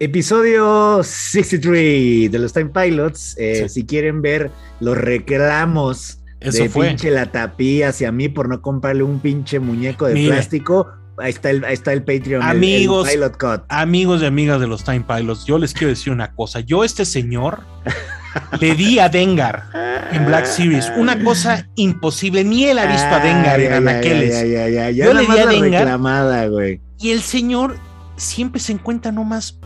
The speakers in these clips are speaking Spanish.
Episodio 63 de los Time Pilots. Eh, si quieren ver los reclamos de pinche la tapía hacia mí por no comprarle un pinche muñeco de plástico, ahí está el, está el Patreon. Amigos, amigos y amigas de los Time Pilots, yo les quiero decir una cosa. Yo, este señor, le di a Dengar en Black Series una cosa imposible. Ni él ha visto a Dengar en Anaqueles. Yo le di a Dengar. Y el señor siempre se encuentra nomás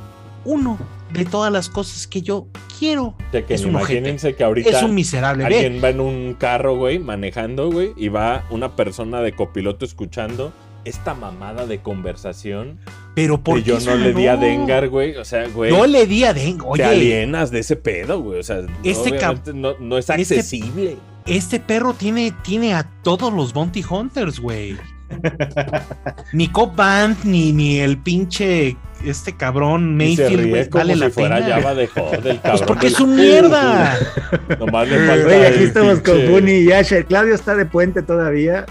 uno de todas las cosas que yo quiero. De que imagínense que ahorita es un miserable. Alguien va en un carro, güey, manejando, güey, y va una persona de copiloto escuchando esta mamada de conversación. Pero porque yo no le di a Dengar, güey. O sea, güey. No le di a Dengar. Oye. Te alienas de ese pedo, güey. O sea, este no, no, es este accesible. Este, perro tiene, tiene a todos los Bounty Hunters, güey. ni Cop Band, ni, ni el pinche este cabrón Mayfield, vale la pena. de pues cabrón. porque es un mierda. Nomás le falta. Oye, aquí estamos con Bunny y Asher. Claudio está de puente todavía.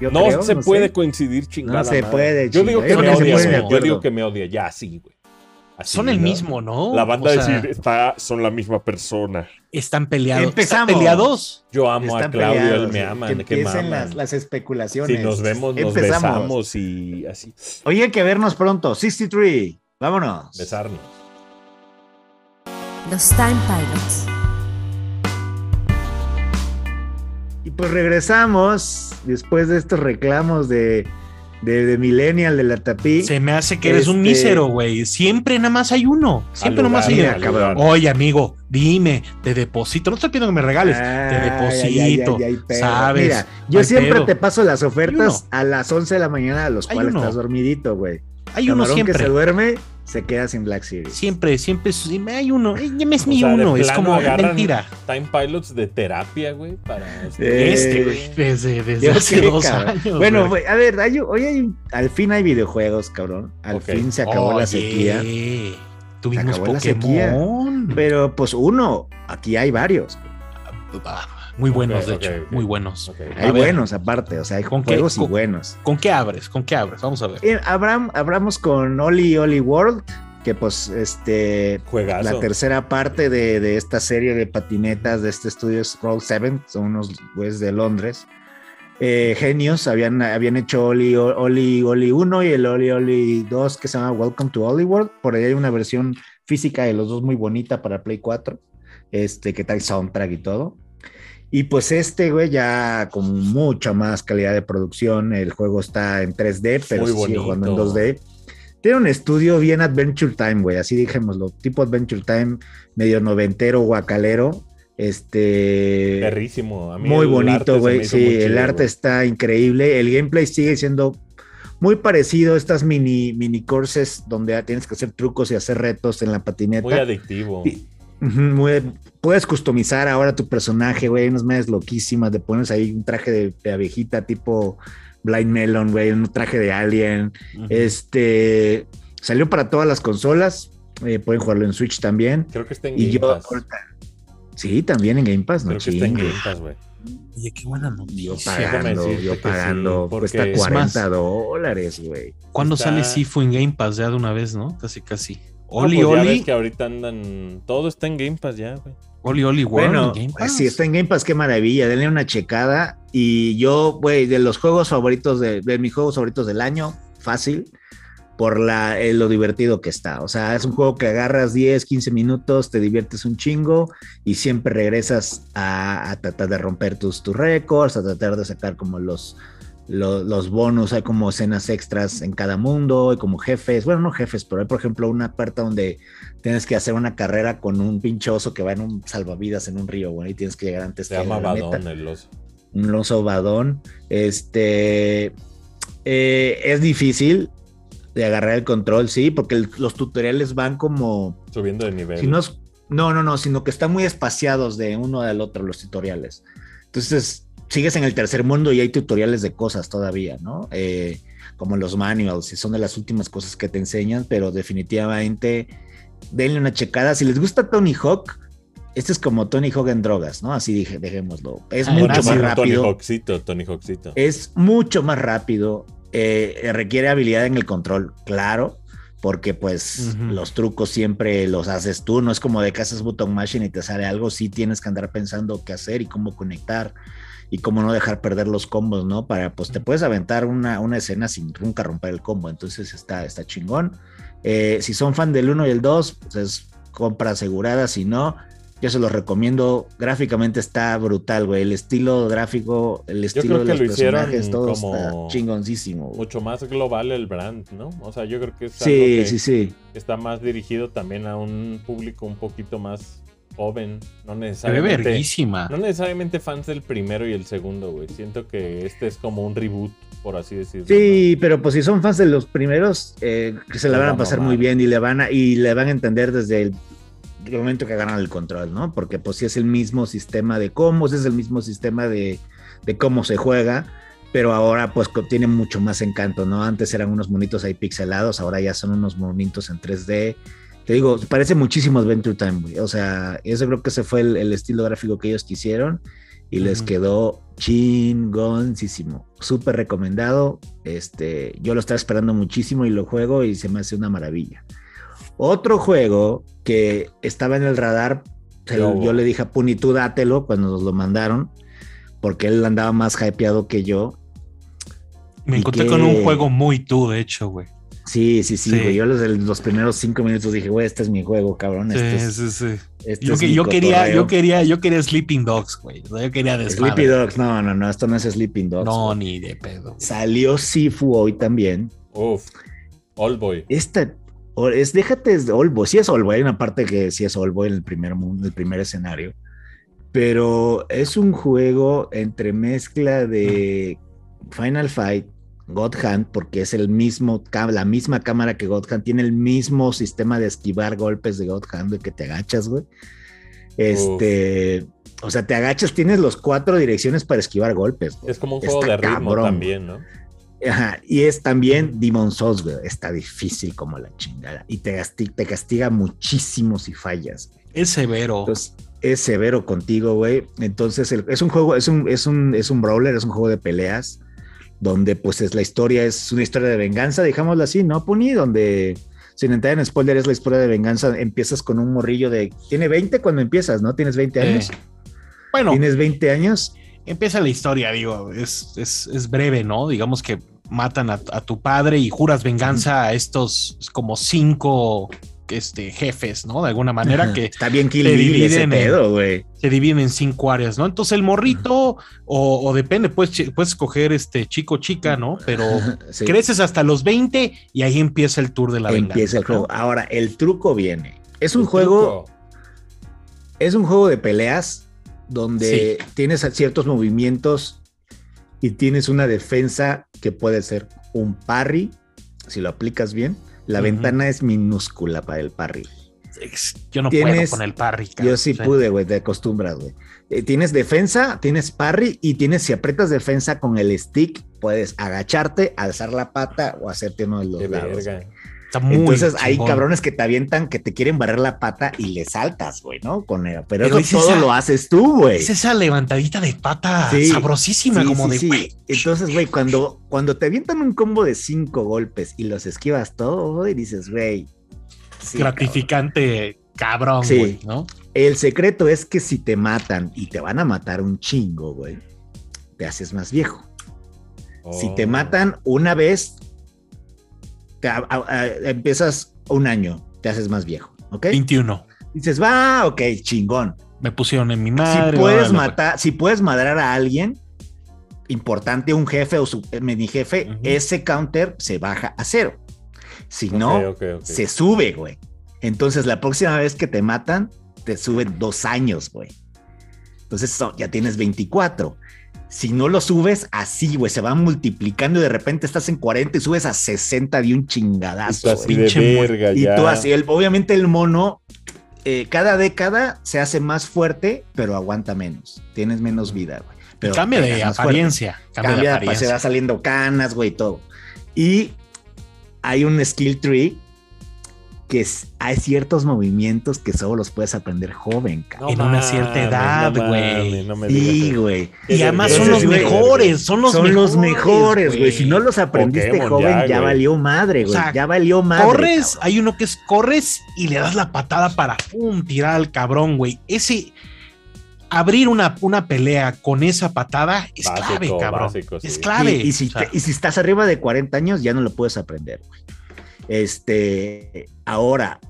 no se puede coincidir chingada. No se puede. Yo digo que me odia. Yo digo que me odia. Ya, sí, güey son el mismo, ¿no? La banda decir, está, son la misma persona. Están peleados. Empezamos. ¿Están peleados? Yo amo a Claudio, él me ama. Que empiecen las, las, especulaciones. Si nos vemos, nos besamos y así. Oye, hay que vernos pronto. 63. Vámonos. Besarnos. Los Time Pilots. Y pues regresamos después de estos reclamos de de, Millennial, de la tapí. Se me hace que eres un este, mísero, güey. Siempre nada más hay uno. Siempre nada más hay uno. Oye, amigo, dime, te deposito. No estoy pidiendo que me regales. te deposito. ¿Sabes? Mira, yo siempre te paso las ofertas a las 11 de la mañana, a los cuales estás dormidito, güey. Hay uno siempre. que se duerme se queda sin Black Series. Siempre, siempre hay uno. Es mi uno, es como mentira. Time Pilots de terapia, güey, para este, este güey, desde, desde hace dos años. Bueno, a ver, hoy hay, al fin hay videojuegos, cabrón. Al fin se acabó la sequía. Tuvimos se acabó La sequía. Pero pues uno, aquí hay varios. Ah, muy buenos, de hecho, muy buenos. Hay buenos aparte, o sea, hay ¿con juegos y buenos. ¿Con qué abres? ¿Con qué abres? Vamos a ver. Eh, abramos con Oli Oli World, que pues este la tercera parte de, esta serie de patinetas de este estudio es Roll 7, son unos güeyes de Londres. Eh, genios, habían, habían hecho Oli Oli Oli 1 y el Oli Oli 2 que se llama Welcome to Oli World. Por ahí hay una versión física de los dos muy bonita para Play 4, este, que trae soundtrack y todo. Y pues este, güey, ya con mucha más calidad de producción. El juego está en 3D, pero sigue jugando en 2D. Tiene un estudio bien Adventure Time, güey, así dijémoslo. Tipo Adventure Time, medio noventero, guacalero. Este. Perrísimo. muy bonito, güey. Sí, el arte está increíble. El gameplay sigue siendo muy parecido a estas mini, mini courses donde tienes que hacer trucos y hacer retos en la patineta. Muy adictivo puedes customizar ahora tu personaje, güey. Unas medias loquísimas. Te pones ahí un traje de, abejita tipo Blind Melon, güey. Un traje de Alien. Este salió para todas las consolas. Eh, pueden jugarlo en Switch también. Creo que está en Game Pass. Sí, también en Game Pass, ¿no? Creo que está en Game Pass, güey. Oye, qué buena noticia. Yo pagando, yo pagando. cuesta 40 dólares, güey. ¿Cuándo sale Sifu en Game Pass ya de una vez, no? Casi, casi. Oli, pues Oli. que ahorita andan. Todo está en Game Pass ya, güey. Oli, Oli, bueno, Game Pass. Sí, está en Game Pass, qué maravilla. Denle una checada. Y yo, güey, de los juegos favoritos, de, mis juegos favoritos del año, fácil, por la, eh, lo divertido que está. O sea, es un juego que agarras 10, 15 minutos, te diviertes un chingo y siempre regresas a, tratar de romper tus, tus récords, a tratar de sacar como los los bonus, hay como escenas extras en cada mundo, hay como jefes, bueno, no jefes, pero hay por ejemplo una parte donde tienes que hacer una carrera con un pinchoso que va en un salvavidas en un río, bueno, y tienes que llegar antes Se llama Badón el oso. Un oso Badón. Este eh, es difícil de agarrar el control, sí, porque los tutoriales van como subiendo de nivel. Si no, no, no, no, sino que están muy espaciados de uno al otro los tutoriales. Entonces, sigues en el tercer mundo y hay tutoriales de cosas todavía, ¿no? Eh, como los manuals, y son de las últimas cosas que te enseñan, pero definitivamente denle una checada. Si les gusta Tony Hawk, este es como Tony Hawk en drogas, ¿no? Así dije, dejémoslo. Es ah, mucho más rápido. Tony Hawkcito, Tony Hawkcito. Es mucho más rápido. Eh, requiere habilidad en el control, claro, porque pues los trucos siempre los haces tú, no es como de que haces button machine y te sale algo, sí tienes que andar pensando qué hacer y cómo conectar y cómo no dejar perder los combos, ¿no? Para, pues te puedes aventar una, una escena sin nunca romper el combo, entonces está, está chingón. Eh, si son fan del 1 y el 2, pues es compra asegurada, si no, yo se los recomiendo. Gráficamente está brutal, güey. El estilo gráfico, el estilo de los personajes, todo está chingoncísimo. Mucho más global el brand, ¿no? O sea, yo creo que, es sí, sí, sí. está más dirigido también a un público un poquito más joven, no necesariamente. No necesariamente fans del primero y el segundo, güey. Siento que este es como un reboot, por así decirlo. Sí, pero pues si son fans de los primeros, eh, que se la van a pasar muy bien y le van a, y le van a entender desde el momento que ganan el control, ¿no? Porque pues sí es el mismo sistema de combos, es el mismo sistema de, de cómo se juega, pero ahora pues tiene mucho más encanto, ¿no? Antes eran unos monitos ahí pixelados, ahora ya son unos monitos en 3D. Te digo, parece muchísimo Adventure Time, güey. O sea, eso creo que ese fue el, estilo gráfico que ellos quisieron y les quedó chingoncísimo. Súper recomendado. Este, yo lo estaba esperando muchísimo y lo juego y se me hace una maravilla. Otro juego que estaba en el radar, yo le dije a Puni, tú dátelo cuando nos lo mandaron, porque él andaba más hypeado que yo. Me encontré con un juego muy tú, de hecho, güey. Sí, sí, sí, güey. Yo los, los, primeros cinco minutos dije, güey, este es mi juego, cabrón. Sí, este sí, sí. Este yo, yo quería, yo quería, yo quería Sleeping Dogs, güey. Yo quería desmadre. Sleeping Dogs, no, no, no, esto no es Sleeping Dogs. No, ni de pedo. Salió Sifu hoy también. Uf, Boy. Esta, es, déjate de Olbo, sí es Olbo, hay una parte que sí es Olbo en el primer mundo, el primer escenario, pero es un juego entre mezcla de Final Fight, God Hand, porque es el mismo, la misma cámara que God Hand, tiene el mismo sistema de esquivar golpes de God Hand, de que te agachas, güey. Este, o sea, te agachas, tienes los cuatro direcciones para esquivar golpes. Es como un juego de ritmo también, ¿no? y es también Demon Souls, güey. Está difícil como la chingada. Y te, te castiga muchísimo si fallas. Es severo. es severo contigo, güey. Entonces, es un juego, es un, es un, es un brawler, es un juego de peleas, donde pues es la historia, es una historia de venganza, digámoslo así, ¿no, Puni? Donde, sin entrar en spoiler, es la historia de venganza. Empiezas con un morrillo de. Tiene 20 cuando empiezas, ¿no? Tienes 20 años. bueno. Tienes 20 años empieza la historia, digo, es, es, breve, ¿no? Digamos que matan a, tu padre y juras venganza a estos como cinco este, jefes, ¿no? De alguna manera que está bien que se dividen, en, se dividen en cinco áreas, ¿no? Entonces el morrito, o, depende, puedes, puedes escoger este chico chica, ¿no? Pero creces hasta los 20 y ahí empieza el tour de la venganza. Empieza el juego. Ahora, el truco viene. Es un juego. Es un juego de peleas donde tienes ciertos movimientos y tienes una defensa que puede ser un parry, si lo aplicas bien. La ventana es minúscula para el parry. Yo no puedo con el parry. yo sí, pude, güey, te acostumbras, güey. Eh, tienes defensa, tienes parry y tienes, si aprietas defensa con el stick, puedes agacharte, alzar la pata o hacerte uno de los lados. Entonces hay cabrones que te avientan, que te quieren barrer la pata y le saltas, güey, ¿no? Con. Pero, eso todo lo haces tú, güey. Es esa levantadita de pata sabrosísima, como de güey. Entonces, güey, cuando, cuando te avientan un combo de cinco golpes y los esquivas todo, y dices, güey. Gratificante, cabrón, güey, ¿no? El secreto es que si te matan y te van a matar un chingo, güey, te haces más viejo. Si te oh. matan una vez, empiezas un año, te haces más viejo, ¿ok? 21. Dices, va, ok, chingón. Me pusieron en mi madre. Si puedes matar, si puedes madrar a alguien importante, un jefe o su mini jefe, ese counter se baja a cero. Si no, se sube, güey. Entonces, la próxima vez que te matan, te suben dos años, güey. Entonces, ya tienes 24 si no lo subes así, güey, se va multiplicando y de repente estás en 40 y subes a 60 de un chingadazo. y tú así, obviamente el mono, eh, cada década se hace más fuerte, pero aguanta menos. Tienes menos vida, güey. Pero cambia de apariencia. Cambia, de apariencia. se va saliendo canas, güey, todo. Y hay un skill tree que hay ciertos movimientos que solo los puedes aprender joven, cabrón. en una cierta edad, güey. sí, güey. Y además son los mejores, son los son los mejores, güey. Si no los aprendiste joven, ya, valió madre, güey. ya valió madre. Corres, hay uno que es corres y le das la patada para pum, tirar al cabrón, güey. Ese abrir una, una pelea con esa patada es clave, cabrón. Es clave. Y, si y si estás arriba de 40 años, ya no lo puedes aprender, güey. Este, ahora,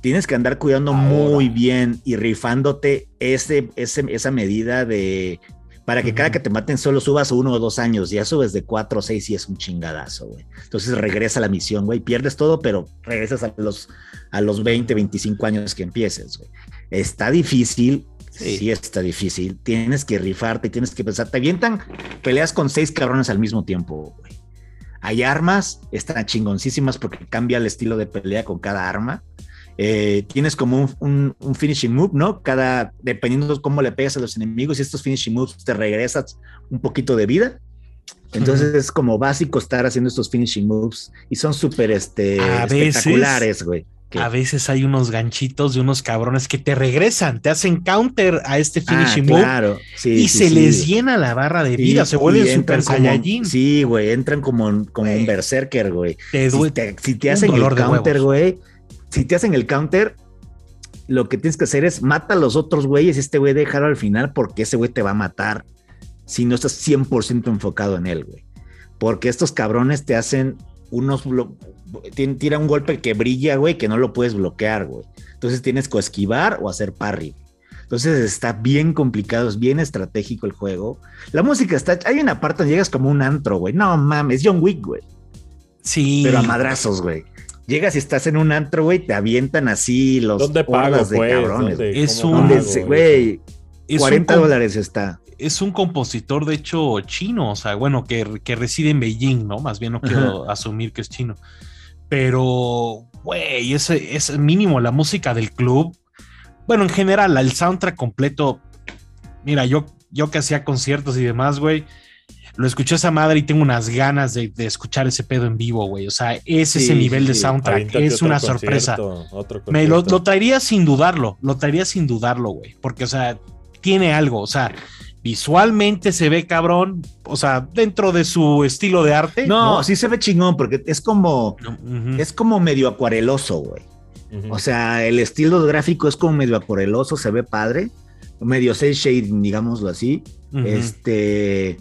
tienes que andar cuidando muy bien y rifándote ese, esa medida de para que cada que te maten solo subas uno o dos años, ya subes de cuatro o seis y es un chingadazo, güey. Entonces regresa a la misión, güey, pierdes todo, pero regresas a los, a los 20, 25 años que empieces, güey. Está difícil, sí. sí. está difícil, tienes que rifarte, tienes que pensar, te avientan peleas con seis cabrones al mismo tiempo, güey. Hay armas, están chingoncísimas porque cambia el estilo de pelea con cada arma. Eh, tienes como un, finishing move, ¿no? Cada, dependiendo de cómo le pegas a los enemigos y estos finishing moves te regresas un poquito de vida. Entonces es como básico estar haciendo estos finishing moves y son súper este, espectaculares, güey. A veces hay unos ganchitos de unos cabrones que te regresan, te hacen counter a este ah, finishing move y se les llena la barra de vida, se vuelven super saiyajin. Sí, güey, entran como, como un berserker, güey. si te, hacen el counter, güey, si te hacen el counter, lo que tienes que hacer es mata a los otros güeyes y este güey déjalo al final porque ese güey te va a matar si no estás 100% enfocado en él, güey. Porque estos cabrones te hacen unos tira un golpe que brilla, güey, que no lo puedes bloquear, güey. Entonces tienes que esquivar o hacer parry. Entonces está bien complicado, es bien estratégico el juego. La música está. Hay una parte donde llegas como un antro, güey. No mames, John Wick, güey. Sí. Pero a madrazos, güey. Llegas y estás en un antro, güey, te avientan así los ¿Dónde de pues? cabrones. es un. Güey, 40 dólares está es un compositor, de hecho, chino, o sea, bueno, que, reside en Beijing, ¿no? Más bien no quiero asumir que es chino. Pero, güey, ese es mínimo la música del club. Bueno, en general, el soundtrack completo. Mira, yo, yo que hacía conciertos y demás, güey, lo escuché esa madre y tengo unas ganas de, escuchar ese pedo en vivo, güey. O sea, es ese nivel de soundtrack. Es una sorpresa. Me lo, lo, traería sin dudarlo, lo traería sin dudarlo, güey. Porque, o sea, tiene algo. O sea, visualmente se ve cabrón, o sea, dentro de su estilo de arte. No, sí se ve chingón, porque es como, es como medio acuareloso, güey. O sea, el estilo gráfico es como medio acuareloso, se ve padre, medio cel shading, digámoslo así. Este,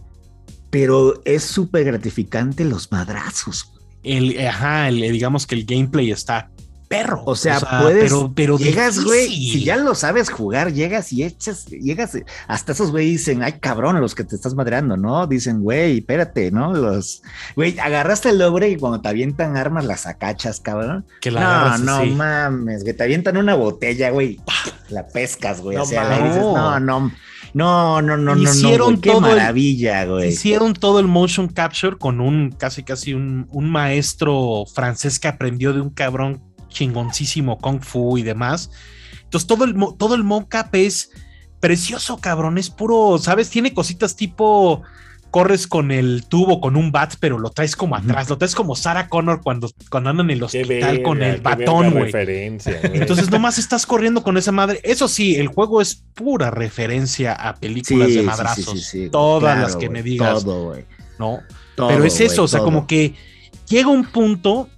pero es súper gratificante los madrazos. El, ajá, digamos que el gameplay está perro. O sea, puedes. Pero, pero llegas, güey. Si ya lo sabes jugar, llegas y echas, llegas. Hasta esos güey dicen, ay, cabrón, los que te estás madreando, ¿no? Dicen, güey, espérate, ¿no? Los. Güey, agarraste el logre y cuando te avientan armas las acachas, cabrón. Que la no, no mames, que te avientan una botella, güey. La pescas, güey. No, o sea, dices, no, no. No, no, no, hicieron no, qué maravilla, güey. Hicieron todo el motion capture con un casi, casi un, un maestro francés que aprendió de un cabrón chingoncísimo Kung Fu y demás. Entonces todo el, todo el mocap es precioso, cabrón. Es puro, ¿sabes? Tiene cositas tipo corres con el tubo, con un bat, pero lo traes como atrás, lo traes como Sarah Connor cuando, cuando andan en el hospital con el batón, güey. Entonces nomás estás corriendo con esa madre. Eso sí, el juego es pura referencia a películas de madrazos. Todas las que me digas. Todo, güey. ¿No? pero es eso, o sea, como que llega un punto.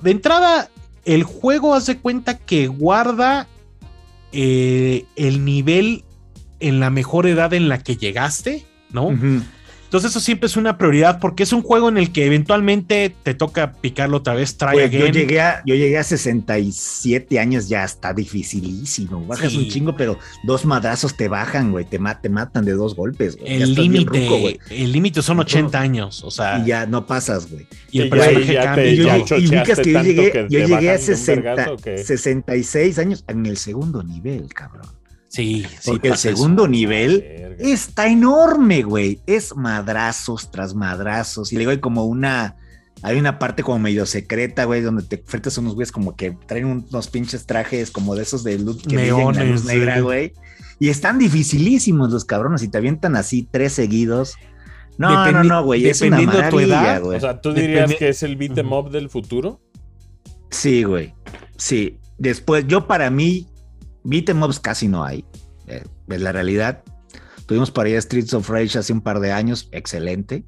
De entrada, el juego hace cuenta que guarda eh, el nivel en la mejor edad en la que llegaste, ¿no? Entonces eso siempre es una prioridad porque es un juego en el que eventualmente te toca picarlo otra vez, try again. Yo llegué, a, yo llegué a 67 años, ya está dificilísimo. Bajas un chingo, pero dos madrazos te bajan, güey, te, matan de dos golpes. El límite, el límite son 80 años, o sea. Y ya no pasas, güey. Y el personaje cambia. Y, ubicas que yo llegué, yo llegué a 60, 66 años en el segundo nivel, cabrón. Sí, porque el segundo nivel está enorme, güey. Es madrazos tras madrazos. Y luego hay como una. Hay una parte como medio secreta, güey, donde te enfrentas a unos güeyes como que traen unos pinches trajes como de esos de luz que la luz negra, güey. Y están dificilísimos los cabrones y te avientan así tres seguidos. No, no, no, güey. Es una maravilla, güey. O sea, ¿tú dirías que es el beat em up del futuro? Sí, güey. Sí, después, yo para mí, beat em ups casi no hay. Eh, es la realidad. Tuvimos para allá Streets of Rage hace un par de años, excelente.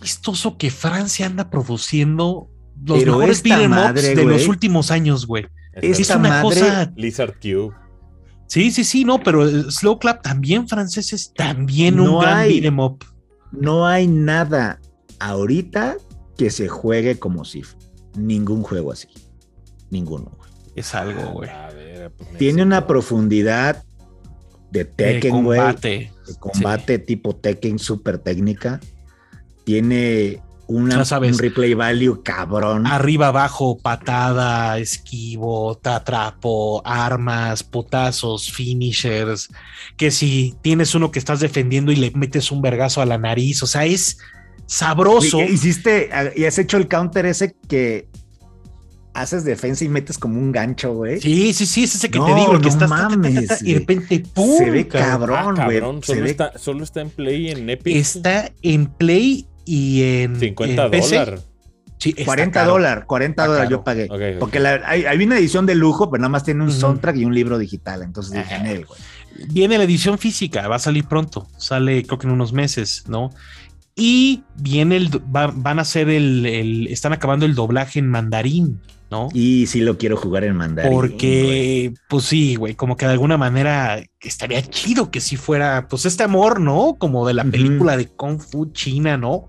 Vistoso que Francia anda produciendo los Pero mejores beat'em ups de los últimos años, güey. Es una cosa. Lizard Cube. Sí, sí, sí, no, pero Slow Clap también franceses, también un gran beat'em up. No hay nada ahorita que se juegue como si ningún juego así. Ninguno, güey. Es algo, güey. Pues, Tiene una profundidad de Tekken, güey. De combate tipo Tekken super técnica. Tiene una, un replay value cabrón. Arriba, abajo, patada, esquivo, te atrapo, armas, putazos, finishers. Que si tienes uno que estás defendiendo y le metes un vergazo a la nariz, o sea, es sabroso. Hiciste y has hecho el counter ese que haces defensa y metes como un gancho, güey. Sí, sí, sí, es ese que te digo, que estás mames, y de repente ¡pum! Se ve cabrón, ah, güey. solo, está, solo está en Play en Epic. Está en Play y en 50 dólares. Sí, 40 dólares, 40 dólares yo pagué. Porque hay, una edición de lujo, pero nada más tiene un soundtrack y un libro digital. Entonces dije en él, güey. Viene la edición física, va a salir pronto. Sale creo que en unos meses, ¿no? Y viene el, van a hacer el, el, están acabando el doblaje en mandarín. ¿No? Y sí lo quiero jugar en mandarín. Porque, pues sí, güey, como que de alguna manera estaría chido que si fuera, pues este amor, ¿no? Como de la película de Kung Fu China, ¿no?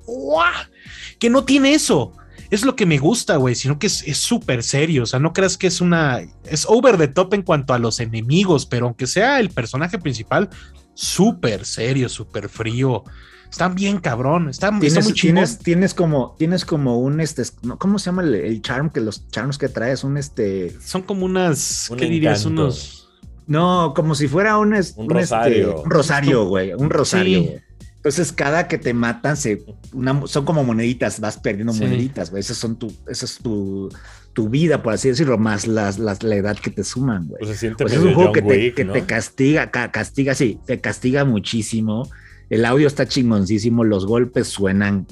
Que no tiene eso. Es lo que me gusta, güey, sino que es súper serio. O sea, no creas que es una. Es over the top en cuanto a los enemigos, pero aunque sea el personaje principal, súper serio, súper frío. Están bien cabrón, están ¿Tienes, muy tienes, tienes, como, tienes como un este, ¿cómo se llama el, charm que los charms que traes? Un este. Son como unas, ¿qué dirías? Unos. No, como si fuera un, un, este, rosario. un rosario, güey. Un rosario. Entonces, cada que te matan, se, son como moneditas, vas perdiendo moneditas, güey. Esas son tu, esa es tu, tu vida, por así decirlo, más las, las, la edad que te suman, güey. Pues se pues es un juego que, te, que te castiga, castiga, sí, te castiga muchísimo el audio está chingoncísimo, los golpes suenan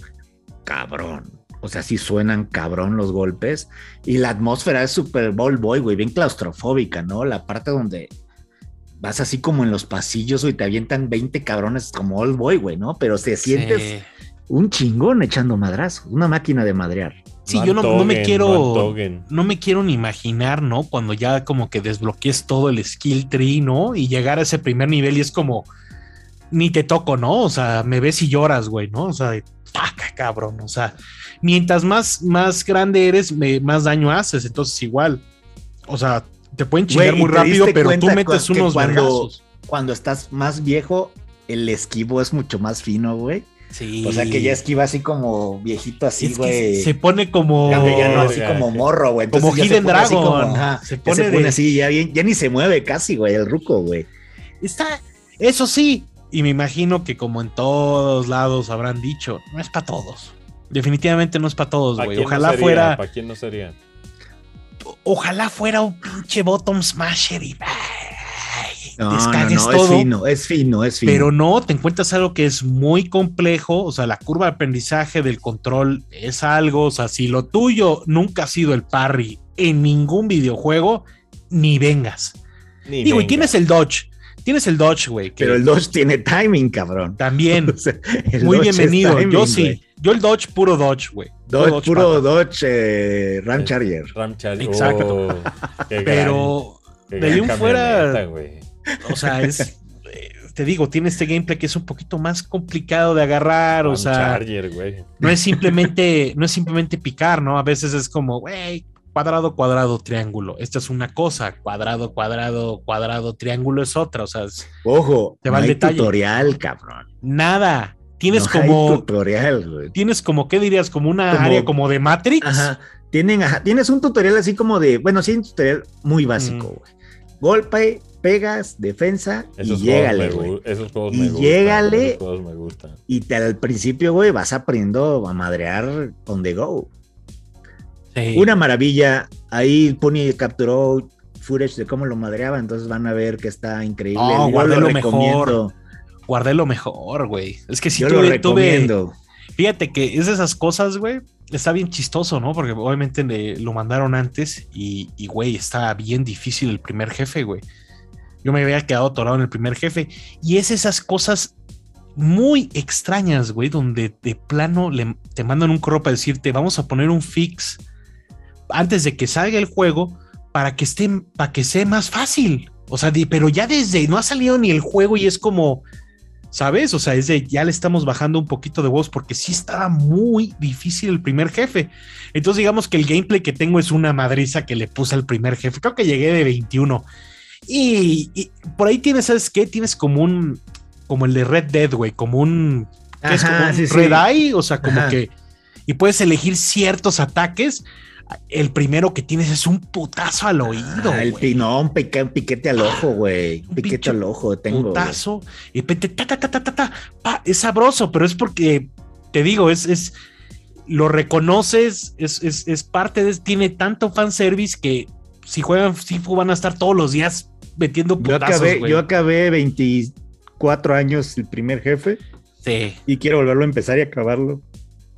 cabrón. O sea, sí suenan cabrón los golpes. Y la atmósfera es Super Bowl Boy, güey, bien claustrofóbica, ¿no? La parte donde vas así como en los pasillos, y te avientan 20 cabrones como Old Boy, güey, ¿no? Pero te sientes un chingón echando madrazos, una máquina de madrear. Sí, yo no, me quiero. No me quiero ni imaginar, ¿no? Cuando ya como que desbloquees todo el skill tree, ¿no? Y llegar a ese primer nivel y es como ni te toco, ¿no? O sea, me ves y lloras, güey, ¿no? O sea, taca, cabrón. O sea, mientras más, más grande eres, más daño haces. Entonces, igual. O sea, te pueden chingar muy rápido, pero tú metes unos cuando, Cuando estás más viejo, el esquivo es mucho más fino, güey. Sí. O sea que ya esquiva así como viejito así, güey. Se pone como. Ya, no, así como morro, güey. Como Hidden Dragon. se pone, así, ya, ya ni se mueve casi, güey, el ruco, güey. Está. Eso sí, y me imagino que como en todos lados habrán dicho, no es para todos. Definitivamente no es para todos, güey. Ojalá fuera. ¿Para quién no sería? Ojalá fuera un pinche bottom smasher y. no, no, no, es fino, es fino, es fino. Pero no, te encuentras algo que es muy complejo. O sea, la curva de aprendizaje del control es algo. O sea, si lo tuyo nunca ha sido el parry en ningún videojuego, ni vengas. Digo, y tienes el dodge Tienes el Dodge, güey. Pero el Dodge tiene timing, cabrón. También. Muy bienvenido. Yo sí. Yo el Dodge, puro Dodge, güey. Dodge, puro Dodge eh, Ram Charger. Ram Charger. Exacto. Oh, Pero de ahí un fuera. O sea, es. Eh, te digo, tiene este gameplay que es un poquito más complicado de agarrar. o sea. Charger, güey. No es simplemente, no es simplemente picar, ¿no? A veces es como, güey, cuadrado, cuadrado, triángulo. Esta es una cosa, cuadrado, cuadrado, cuadrado, triángulo es otra. O sea, ojo, te va no hay tutorial, cabrón. Nada. Tienes como. tutorial, güey. Tienes como, ¿qué dirías? Como una área como de Matrix. Ajá. Tienen, tienes un tutorial así como de. Bueno, sí, un tutorial muy básico, mm. güey. Golpe, pegas, defensa y llégale, güey. Esos juegos y me gustan. Llégale. Esos juegos me gustan. Y te, al principio, güey, vas aprendiendo a madrear on the go. Una maravilla. Ahí Pony capturó footage de cómo lo madreaba, entonces van a ver que está increíble. Oh, guardé lo, mejor. Guardé lo mejor, güey. Es que si Yo lo recomiendo. fíjate que es de esas cosas, güey, está bien chistoso, ¿no? Porque obviamente lo mandaron antes y, y, güey, está bien difícil el primer jefe, güey. Yo me había quedado atorado en el primer jefe. Y es esas cosas muy extrañas, güey, donde de plano le, te mandan un correo para decirte, vamos a poner un fix antes de que salga el juego para que esté, para que sea más fácil. O sea, pero ya desde, no ha salido ni el juego y es como, ¿sabes? O sea, es de, ya le estamos bajando un poquito de voz porque sí estaba muy difícil el primer jefe. Entonces digamos que el gameplay que tengo es una madriza que le puse al primer jefe. Creo que llegué de 21. Y, por ahí tienes, ¿sabes qué? Tienes como un, como el de Red Dead, güey, como un, es como un Red Eye, o sea, como que, y puedes elegir ciertos ataques el primero que tienes es un putazo al oído. Ah, el no, un, piquete al ojo, güey. Un piquete al ojo tengo. Putazo y pete, ta, ta, ta, ta, es sabroso, pero es porque te digo, es, es lo reconoces, es, es, es parte de, tiene tanto fanservice que si juegan Sifu van a estar todos los días metiendo putazos. Yo acabé, yo acabé 24 años el primer jefe. Sí. Y quiero volverlo a empezar y acabarlo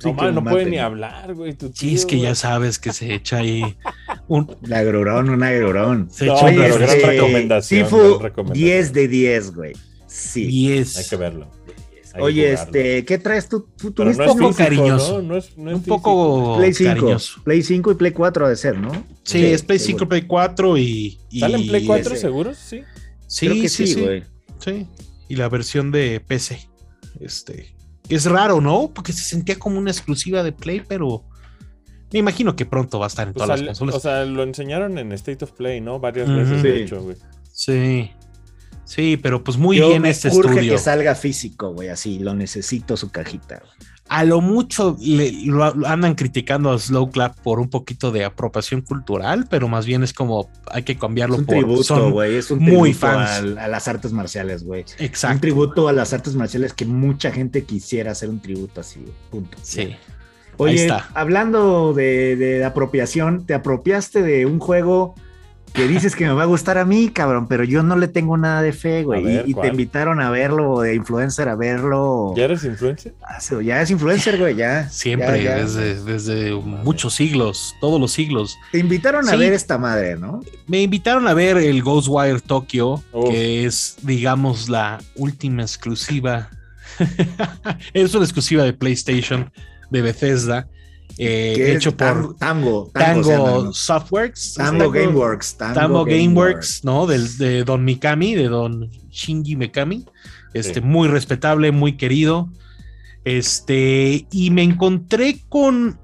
no, no puede ni hablar, güey. sí, es que ya sabes que se echa ahí un. Un agrurón, un agrurón. Se echa una gran este, recomendación. Sifu, 10 de 10, güey. Sí. 10. Hay que verlo. Oye, este, ¿qué traes tú? Tú tuviste un poco cariñoso. No, es, un poco Play 5. Play 5 y Play 4 ha de ser, ¿no? Sí, es Play 5, Play 4 y. y ¿Sale en Play 4 seguros? Sí. Sí, sí, sí, güey. Sí. Y la versión de PC. Este es raro, ¿no? Porque se sentía como una exclusiva de Play, pero me imagino que pronto va a estar en todas las consolas. O sea, lo enseñaron en State of Play, ¿no? Varias veces, de hecho, güey. Sí. Sí, pero pues muy bien este estudio. que salga físico, güey, así, lo necesito su cajita a lo mucho lo, andan criticando a Slow Clap por un poquito de apropiación cultural, pero más bien es como hay que cambiarlo es un por tributo, güey, es un muy fans. A, las artes marciales, güey. Exacto. Un tributo a las artes marciales que mucha gente quisiera hacer un tributo así, punto. Sí. Oye, hablando de, de apropiación, te apropiaste de un juego que dices que me va a gustar a mí, cabrón, pero yo no le tengo nada de fe, güey. y, te invitaron a verlo, de influencer a verlo. ¿Ya eres influencer? Ah, ya es influencer, güey, ya. Siempre, Desde, muchos siglos, todos los siglos. Te invitaron a ver esta madre, ¿no? Me invitaron a ver el Ghostwire Tokyo, que es, digamos, la última exclusiva. es una exclusiva de PlayStation, de Bethesda eh, hecho por Tango, Tango, Softworks. Tango, Gameworks. Tango, Gameworks, ¿no? Del, de Don Mikami, de Don Shinji Mikami. Este, muy respetable, muy querido. Este, y me encontré con.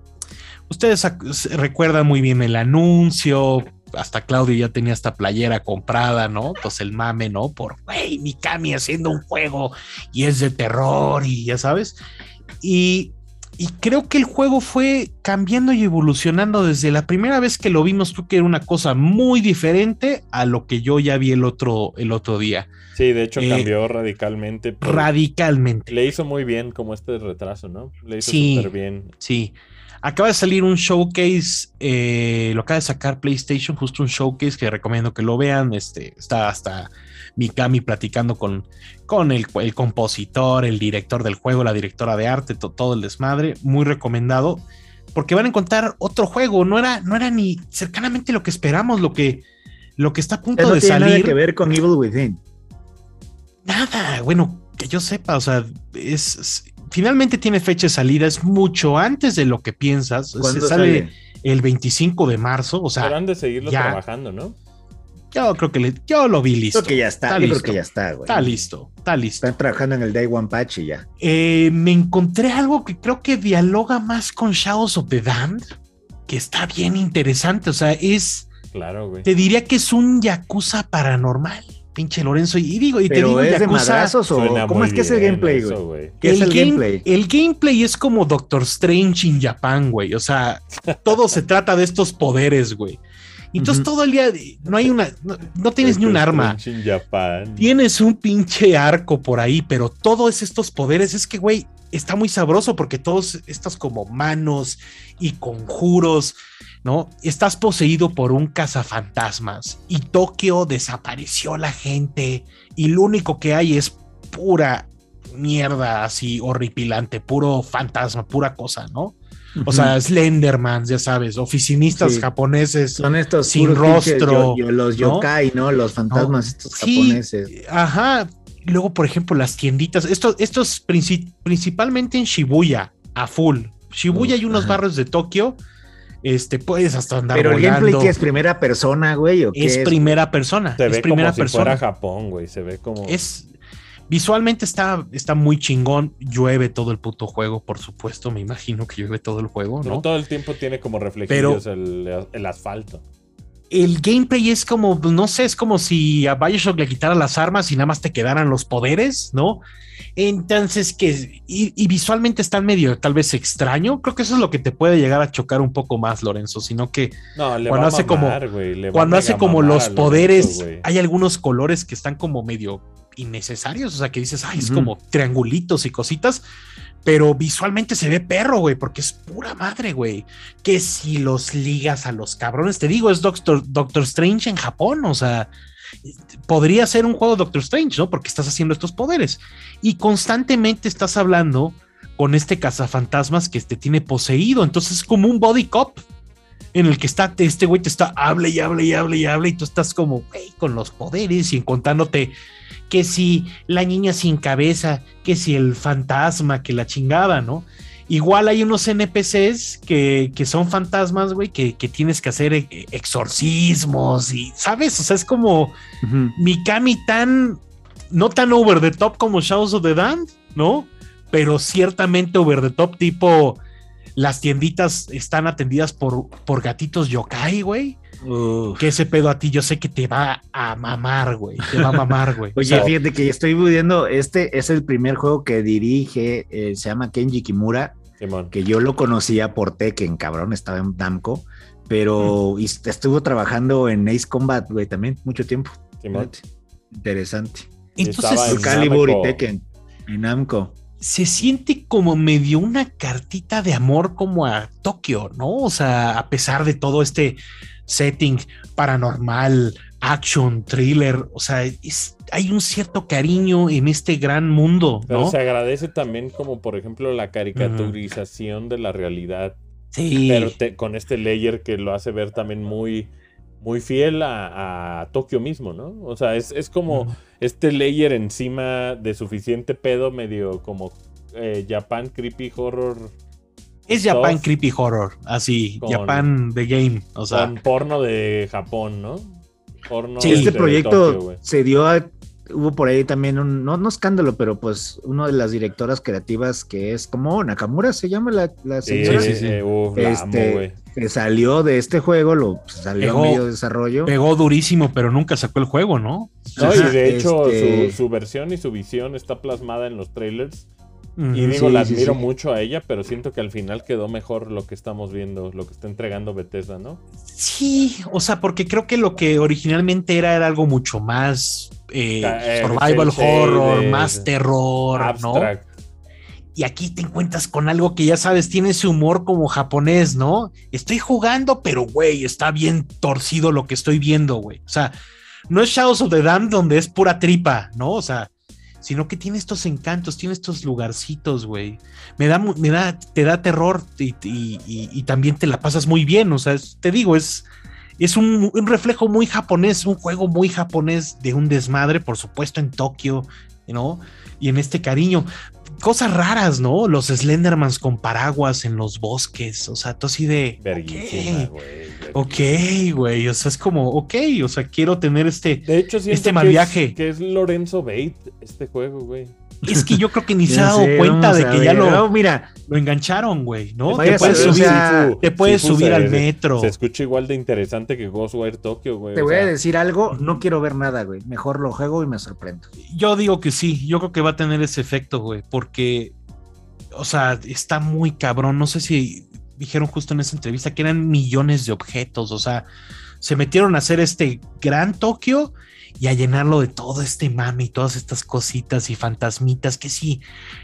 Ustedes recuerdan muy bien el anuncio. Hasta Claudio ya tenía esta playera comprada, ¿no? Pues el mame, ¿no? Por, wey, Mikami haciendo un juego y es de terror y ya sabes. Y y creo que el juego fue cambiando y evolucionando desde la primera vez que lo vimos, creo que era una cosa muy diferente a lo que yo ya vi el otro, el otro día. Sí, de hecho cambió radicalmente. Radicalmente. Le hizo muy bien como este retraso, ¿no? Le hizo súper bien. Sí. Acaba de salir un showcase, eh, lo acaba de sacar PlayStation, justo un showcase que recomiendo que lo vean. Este, está hasta Mikami platicando con, con el, compositor, el director del juego, la directora de arte, todo el desmadre. Muy recomendado. Porque van a encontrar otro juego. No era, no era ni cercanamente lo que esperamos, lo que, lo que está a punto de salir. Nada que ver con Evil Within. Nada, bueno, que yo sepa, o sea, es finalmente tiene fecha de salida, es mucho antes de lo que piensas. Se sale, el 25 de marzo, o sea. Pero han de seguirlo trabajando, ¿no? Yo creo que yo lo vi listo. Creo que ya está, creo que ya está, güey. Está listo, está listo. Están trabajando en el Day One Patch y ya. Eh, me encontré algo que creo que dialoga más con Shadows of the Damned, que está bien interesante. O sea, es. Claro, güey. Te diría que es un Yakuza paranormal pinche Lorenzo. Y digo, y te digo, es de madrazos o cómo es que es el gameplay, güey. ¿Qué es el gameplay? El gameplay es como Doctor Strange in Japan, güey. O sea, todo se trata de estos poderes, güey. Entonces todo el día no hay una, no, tienes ni un arma. Tienes un pinche arco por ahí, pero todos estos poderes es que, güey, está muy sabroso porque todos estos como manos y conjuros, ¿no? Estás poseído por un cazafantasmas y Tokio desapareció la gente y lo único que hay es pura mierda así horripilante, puro fantasma, pura cosa, ¿no? O sea, Slenderman, ya sabes, oficinistas japoneses. Son estos sin rostro. los yokai, ¿no? Los fantasmas estos japoneses. Ajá. Luego, por ejemplo, las tienditas. Estos, estos principalmente en Shibuya, a full. Shibuya hay unos barrios de Tokio este, puedes hasta andar Pero el gameplay que es primera persona, güey, ¿o es, primera persona. Se es ve primera como persona. si fuera Japón, güey. Se ve como. Es. Visualmente está, está muy chingón. Llueve todo el puto juego, por supuesto. Me imagino que llueve todo el juego, ¿no? todo el tiempo tiene como reflejos el, el asfalto el gameplay es como, no sé, es como si a Bioshock le quitara las armas y nada más te quedaran los poderes, ¿no? Entonces, que y, visualmente está medio tal vez extraño. Creo que eso es lo que te puede llegar a chocar un poco más, Lorenzo, sino que cuando hace como cuando hace como los poderes, hay algunos colores que están como medio innecesarios, o sea, que dices, ay, es como triangulitos y cositas, pero visualmente se ve perro, güey, porque es pura madre, güey. Que si los ligas a los cabrones, te digo, es Doctor, Doctor Strange en Japón, o sea, podría ser un juego Doctor Strange, ¿no? Porque estás haciendo estos poderes. Y constantemente estás hablando con este cazafantasmas que te tiene poseído. Entonces es como un body cop en el que está, este güey te está, hable y hable y hable y hable, y tú estás como, güey, con los poderes y encontrándote que si la niña sin cabeza, que si el fantasma, que la chingada, ¿no? Igual hay unos NPCs que, son fantasmas, güey, que, tienes que hacer e, exorcismos y, ¿sabes? O sea, es como Mikami tan, no tan over the top como Shadows of the Damned, ¿no? Pero ciertamente over the top, tipo, las tienditas están atendidas por, por gatitos yokai, güey. Que ese pedo a ti yo sé que te va a mamar, güey. Te va a mamar, güey. Oye, fíjate que estoy viendo, este es el primer juego que dirige, eh, se llama Kenji Kimura, que yo lo conocía por Tekken, cabrón, estaba en Namco, pero estuvo trabajando en Ace Combat, güey, también, mucho tiempo. Interesante. Entonces, Calibur y Tekken, en Namco se siente como medio una cartita de amor como a Tokio, ¿no? O sea, a pesar de todo este setting paranormal, action, thriller, o sea, hay un cierto cariño en este gran mundo. ¿no? se agradece también como por ejemplo la caricaturización de la realidad. Sí. Pero con este layer que lo hace ver también muy, muy fiel a, Tokio mismo, ¿no? O sea, es, como este layer encima de suficiente pedo, medio como eh, Japan Creepy Horror es Japan Creepy Horror, así, Japan The Game, o sea. Con porno de Japón, ¿no? Porno sí, este proyecto se dio a, hubo por ahí también un, no, no escándalo, pero pues una de las directoras creativas que es como Nakamura se llama la, la señora. Sí, sí, sí. este, que salió de este juego, lo pues, salió a medio desarrollo. Pegó durísimo, pero nunca sacó el juego, ¿no? No, y de hecho este su, su, versión y su visión está plasmada en los trailers y digo, la admiro mucho a ella, pero siento que al final quedó mejor lo que estamos viendo, lo que está entregando Bethesda, ¿no? Sí, o sea, porque creo que lo que originalmente era, era algo mucho más eh, eh, survival horror, más terror, abstract. ¿no? Y aquí te encuentras con algo que ya sabes, tiene ese humor como japonés, ¿no? Estoy jugando, pero güey, está bien torcido lo que estoy viendo, güey. O sea, no es Shadows of the Damned donde es pura tripa, ¿no? O sea, sino que tiene estos encantos, tiene estos lugarcitos, güey. Me da, me da, te da terror y, también te la pasas muy bien, o sea, te digo, es, es un, reflejo muy japonés, un juego muy japonés de un desmadre, por supuesto, en Tokio, ¿no? Y en este cariño. Cosas raras, ¿no? Los Slendermans con paraguas en los bosques, o sea, todo así de... Ok, güey, o sea, es como, ok, o sea, quiero tener este, de hecho, este mal viaje. que es Lorenzo Bate este juego, güey. Es que yo creo que ni se ha dado cuenta de que ya lo, mira, lo engancharon, güey, ¿no? Te puedes subir, te puedes subir al metro. Se escucha igual de interesante que Ghostwire Tokyo, güey. Te voy a decir algo, no quiero ver nada, güey. Mejor lo juego y me sorprendo. Yo digo que sí, yo creo que va a tener ese efecto, güey, porque, o sea, está muy cabrón. No sé si dijeron justo en esa entrevista que eran millones de objetos, o sea, se metieron a hacer este gran Tokio y a llenarlo de todo este mame y todas estas cositas y fantasmitas que sí,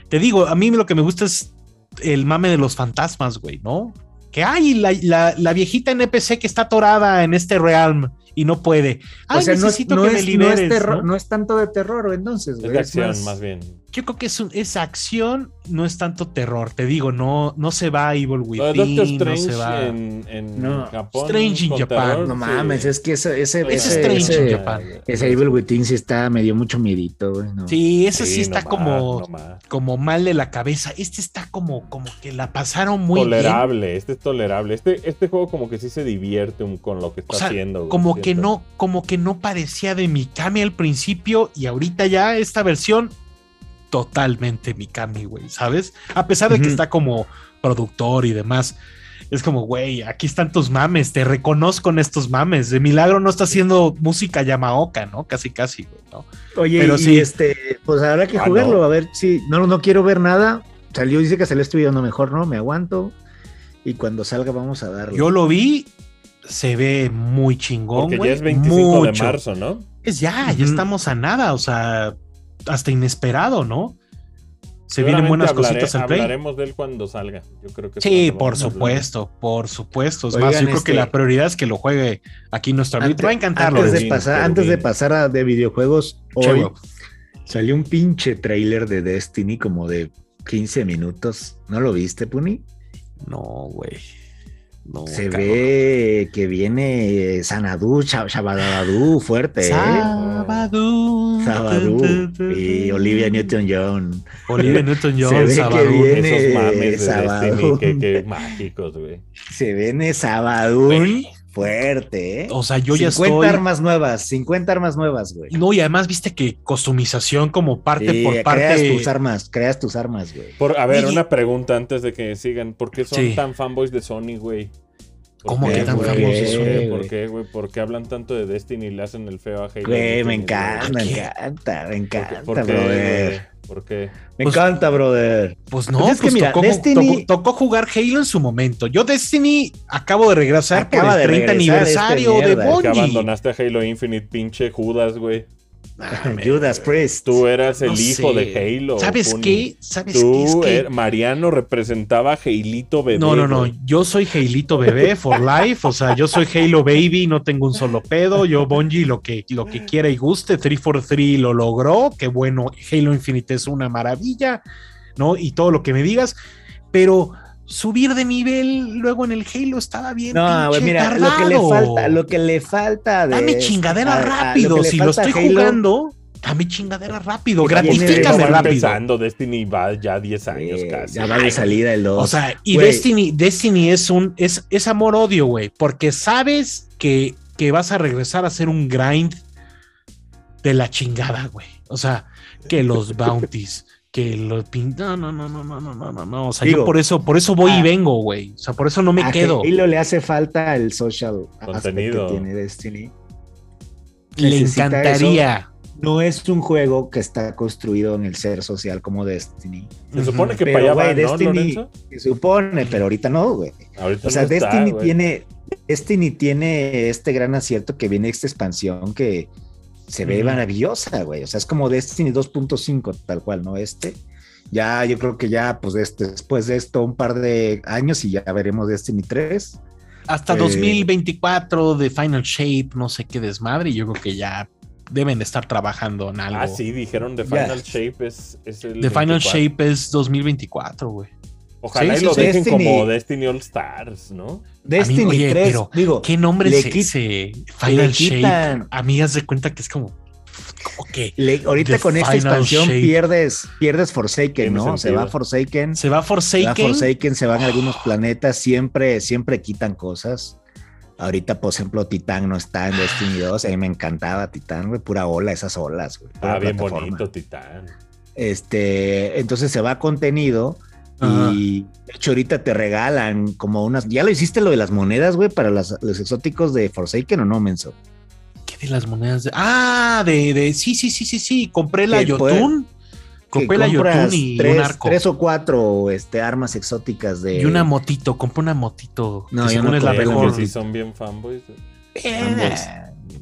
te digo, a mí lo que me gusta es el mame de los fantasmas, güey, ¿no? Que hay la, la, la, viejita NPC que está atorada en este realm y no puede. o sea, no, es, no, es, tanto de terror, entonces. Es de acción, más bien. Yo creo que es, es acción, no es tanto terror. Te digo, no, no se va a Evil Within, no, se va. En, en Japón. Strange in Japan. No mames, es que ese, ese, ese, Strange in Japan. Ese Evil Within sí está, me dio mucho miedito, güey. Sí, ese sí, está como, como mal de la cabeza. Este está como, como que la pasaron muy tolerable, este es tolerable. Este, este juego como que sí se divierte con lo que está haciendo. como que no, como que no parecía de Mikami al principio y ahorita ya esta versión totalmente Mikami, güey, ¿sabes? A pesar de que está como productor y demás. Es como, güey, aquí están tus mames, te reconozco en estos mames. De milagro no está haciendo música Yamaoka, ¿no? Casi, casi, güey, ¿no? Oye, Pero sí, este, pues habrá que jugarlo, a ver si no, no quiero ver nada. Salió, dice que se le estoy viendo mejor, ¿no? Me aguanto. Y cuando salga, vamos a darlo. Yo lo vi, se ve muy chingón, Porque ya es 25 de marzo, ¿no? Es ya, ya estamos a nada, o sea, hasta inesperado, ¿no? Se vienen buenas cositas al play. Hablaremos de él cuando salga. Yo creo que sí, por supuesto, por supuesto. Es más, yo creo que la este prioridad es que lo juegue aquí nuestro amigo. Va a encantarlo. Antes de pasar, antes de pasar a de videojuegos, hoy salió un pinche trailer de Destiny como de 15 minutos. ¿No lo viste, Puni? No, güey se ve que viene Sanadú, Shabadadú fuerte. Sabadú. ¿eh? Sabadú. Y Olivia Newton-John. Olivia Newton-John. Se ve que viene Esos mames de que, que mágicos, güey. Se viene Sabadú. Fuerte, ¿eh? O sea, yo ya estoy. 50 armas nuevas, 50 armas nuevas, güey. No, y además viste que customización como parte por parte. Creas tus armas, creas tus armas, güey. Por, a ver, una pregunta antes de que sigan. ¿Por qué son tan fanboys de Sony, güey? ¿Cómo que tan famosos son? ¿Por qué, güey? ¿Por qué hablan tanto de Destiny y le hacen el feo a Halo? Güey, me encanta, me encanta, me encanta, ¿Por qué, ¿Por qué? Me pues, encanta, brother. Pues no, pues es que pues mira, tocó, Destiny... tocó, jugar Halo en su momento. Yo Destiny acabo de regresar por el 30 aniversario de Bungie. Que abandonaste a Halo Infinite, pinche Judas, güey. Judas Priest. Tú eras el hijo de Halo. ¿Sabes qué? ¿Sabes Tú, qué? Er, Mariano representaba a Halito bebé. No, no, no. Yo soy Halito bebé for life. O sea, yo soy Halo baby, no tengo un solo pedo. Yo, Bungie, lo que, lo que quiera y guste. 343 lo logró. Qué bueno. Halo Infinite es una maravilla, ¿no? Y todo lo que me digas. Pero subir de nivel luego en el Halo estaba bien. No, güey, mira, lo que le falta, lo que le falta de. Dame chingadera rápido. si lo estoy jugando, dame chingadera rápido. Gratifícame rápido. Empezando, Destiny va ya 10 años casi. Ya va de salida el 2. O sea, y Destiny, Destiny es un es, es amor-odio, güey. Porque sabes que, que vas a regresar a hacer un grind de la chingada, güey. O sea, que los bounties que lo pinta. No, no, no, no, no, no, no, no. O sea, yo por eso, por eso voy y vengo, güey. O sea, por eso no me quedo. Y lo le hace falta el social contenido que tiene Destiny. Le encantaría. No es un juego que está construido en el ser social como Destiny. Se supone que para allá Destiny, Se supone, pero ahorita no, güey. o sea, Destiny tiene Destiny tiene este gran acierto que viene esta expansión que se ve maravillosa, güey. O sea, es como Destiny 2.5, tal cual, ¿no? Este. Ya, yo creo que ya, pues este, después de esto, un par de años y ya veremos Destiny 3. Hasta 2024 eh, de Final Shape, no sé qué desmadre, y yo creo que ya deben de estar trabajando en algo. Ah, sí, dijeron de Final Shape es, es el. The Final Shape es 2024, güey. Ojalá y lo dejen como Destiny All Stars, ¿no? Destiny 3, pero digo, ¿qué nombre es ese? Final Shape. Amigas de cuenta que es como que ahorita con esta expansión pierdes, pierdes Forsaken, ¿no? Se va Forsaken. Se va Forsaken. Se va Forsaken, se van a algunos planetas, siempre, siempre quitan cosas. Ahorita, por ejemplo, Titán no está en Destiny 2. A mí me encantaba Titán, güey, pura ola, esas olas, güey. Ah, bien bonito Titán. Este, entonces se va contenido y de hecho, ahorita te regalan como unas. ¿Ya lo hiciste lo de las monedas, güey, para los exóticos de Forsaken o no, Menso? ¿Qué de las monedas? De... Ah, de, de. Sí, sí, sí, sí, sí. Compré la Yotun. Compré la Yotun y tres, un arco. Tres o cuatro este, armas exóticas de. Y una motito. Compré una motito. No, yo no es la mejor. Si son bien fanboys. Eh,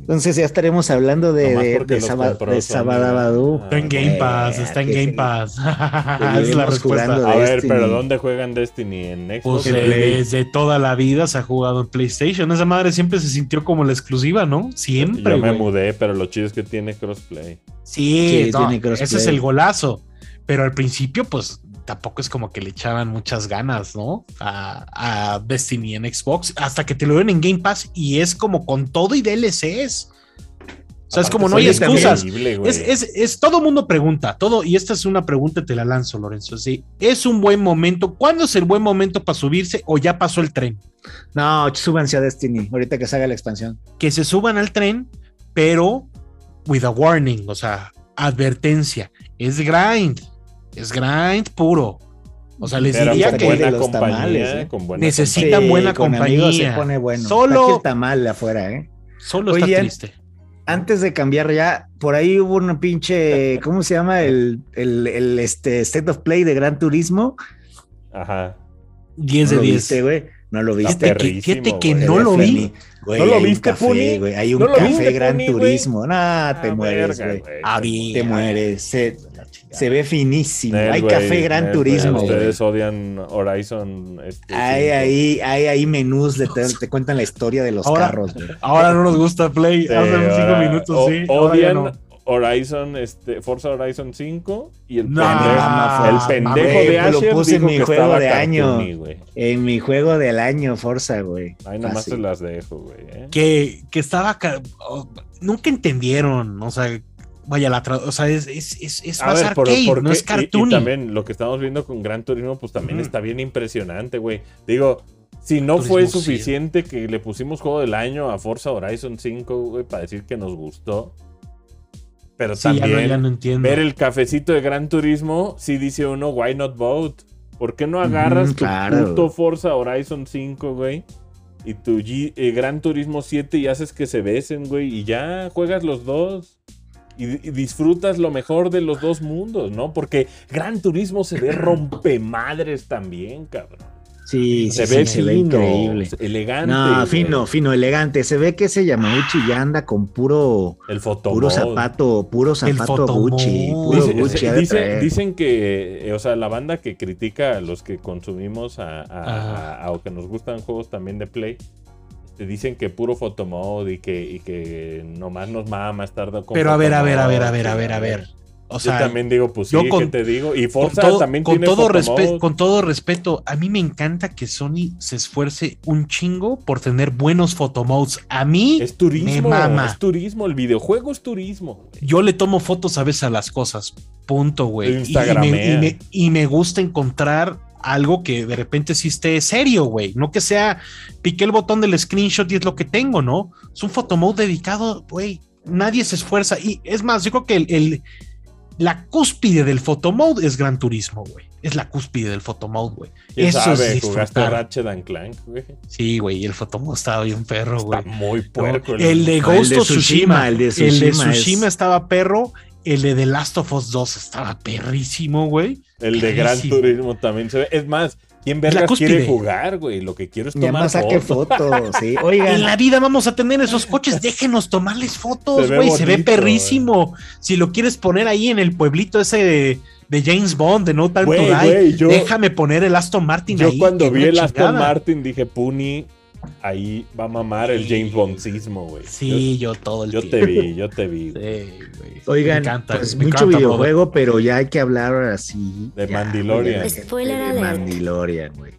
Entonces ya estaremos hablando de, de, de, Sabadabadú. Está en Game Pass, está en Game Pass. es la respuesta. A ver, pero ¿dónde juegan Destiny? ¿En Xbox? Pues desde toda la vida se ha jugado en PlayStation. Esa madre siempre se sintió como la exclusiva, ¿no? Siempre. Yo me mudé, pero lo chido es que tiene crossplay. Sí, tiene crossplay. ese es el golazo. Pero al principio, pues tampoco es como que le echaban muchas ganas, ¿no? A, Destiny en Xbox, hasta que te lo ven en Game Pass y es como con todo y DLCs. O sea, es como no hay excusas. Es, es, todo mundo pregunta, todo, y esta es una pregunta, te la lanzo, Lorenzo. ¿sí? ¿Es un buen momento? ¿Cuándo es el buen momento para subirse o ya pasó el tren? No, súbanse a Destiny, ahorita que se haga la expansión. Que se suban al tren, pero with a warning, o sea, advertencia. Es grind es grind puro. O sea, les diría que los tamales, ¿eh? necesitan buena compañía. Se pone bueno. Solo el tamal afuera, ¿eh? Solo está triste. Antes de cambiar ya, por ahí hubo una pinche, ¿cómo se llama? El, el, este State of Play de Gran Turismo. Ajá. 10 de 10. güey. No lo viste. Fíjate que, no lo vi. ¿No lo viste, Puni? Hay un café Gran Turismo. Nah, te mueres, güey. Te mueres. Se, se ve finísimo. hay café Gran Turismo. Ustedes odian Horizon. Este, hay, ahí, hay ahí menús, de te, cuentan la historia de los carros. Ahora no nos gusta Play. Hace cinco minutos, sí. Odian Horizon, este, Forza Horizon 5 y el pendejo, el pendejo de Asher lo puse en mi juego de año. en mi juego del año, Forza, güey. Ahí nomás se las dejo, güey. ¿eh? Que, que estaba. Oh, nunca entendieron, o sea, vaya, la o sea, es, es, es, es más arcade, no es cartoon. Y, también lo que estamos viendo con Gran Turismo, pues también está bien impresionante, güey. Digo, si no fue suficiente que le pusimos juego del año a Forza Horizon 5, güey, para decir que nos gustó. Pero también ver el cafecito de Gran Turismo, si dice uno, why not vote? ¿Por qué no agarras tu puto Forza Horizon 5, güey? Y tu eh, Gran Turismo 7 y haces que se besen, güey. Y ya juegas los dos. Y, disfrutas lo mejor de los dos mundos, ¿no? Porque Gran Turismo se ve rompemadres también, cabrón. Sí, se, ve, se ve increíble. Elegante. No, fino, fino, elegante. Se ve que ese Yamauchi ya anda con puro. El foto Puro zapato, puro zapato Gucci. Puro Gucci dicen que, eh, o sea, la banda que critica a los que consumimos a, o que nos gustan juegos también de Play, te dicen que puro fotomode y que, y que nomás nos mama estar con Pero a ver, a ver, a ver, a ver, a ver, a ver. O sea, yo también digo, pues sí, ¿qué te digo? Y Forza también con tiene todo respeto, Con todo respeto, a mí me encanta que Sony se esfuerce un chingo por tener buenos fotomodes. A mí es turismo, me mama. es turismo, el videojuego es turismo. Yo le tomo fotos a veces a las cosas, punto, güey. Y, me, y me gusta encontrar algo que de repente sí esté serio, güey. No que sea, piqué el botón del screenshot y es lo que tengo, ¿no? Es un photomode dedicado, güey. Nadie se esfuerza. Y es más, yo creo que el, la cúspide del photomode es Gran Turismo, güey. Es la cúspide del photomode, güey. Eso sabe, es jugaste Ratchet and Clank, güey. Sí, güey, el photomode estaba bien perro, güey. Está muy puerco. el, de Ghost of Tsushima, el de Tsushima, estaba perro. El de The Last of Us 2 estaba perrísimo, güey. El de Gran Turismo también se ve. Es más, ¿quién vergas quiere jugar, güey? Lo que quiero es tomar fotos. fotos, sí. En la vida vamos a tener esos coches, déjenos tomarles fotos, güey. Se, ve perrísimo. Si lo quieres poner ahí en el pueblito ese de, James Bond, de No Time to Die, déjame poner el Aston Martin yo ahí. Yo cuando vi el Aston Martin dije, Puni, ahí va a mamar el James Bondsismo, güey. Sí, yo, todo el yo tiempo. Yo te vi, yo te vi. Sí, güey. Oigan, pues mucho videojuego, pero ya hay que hablar así. De Mandalorian. de Mandalorian, güey.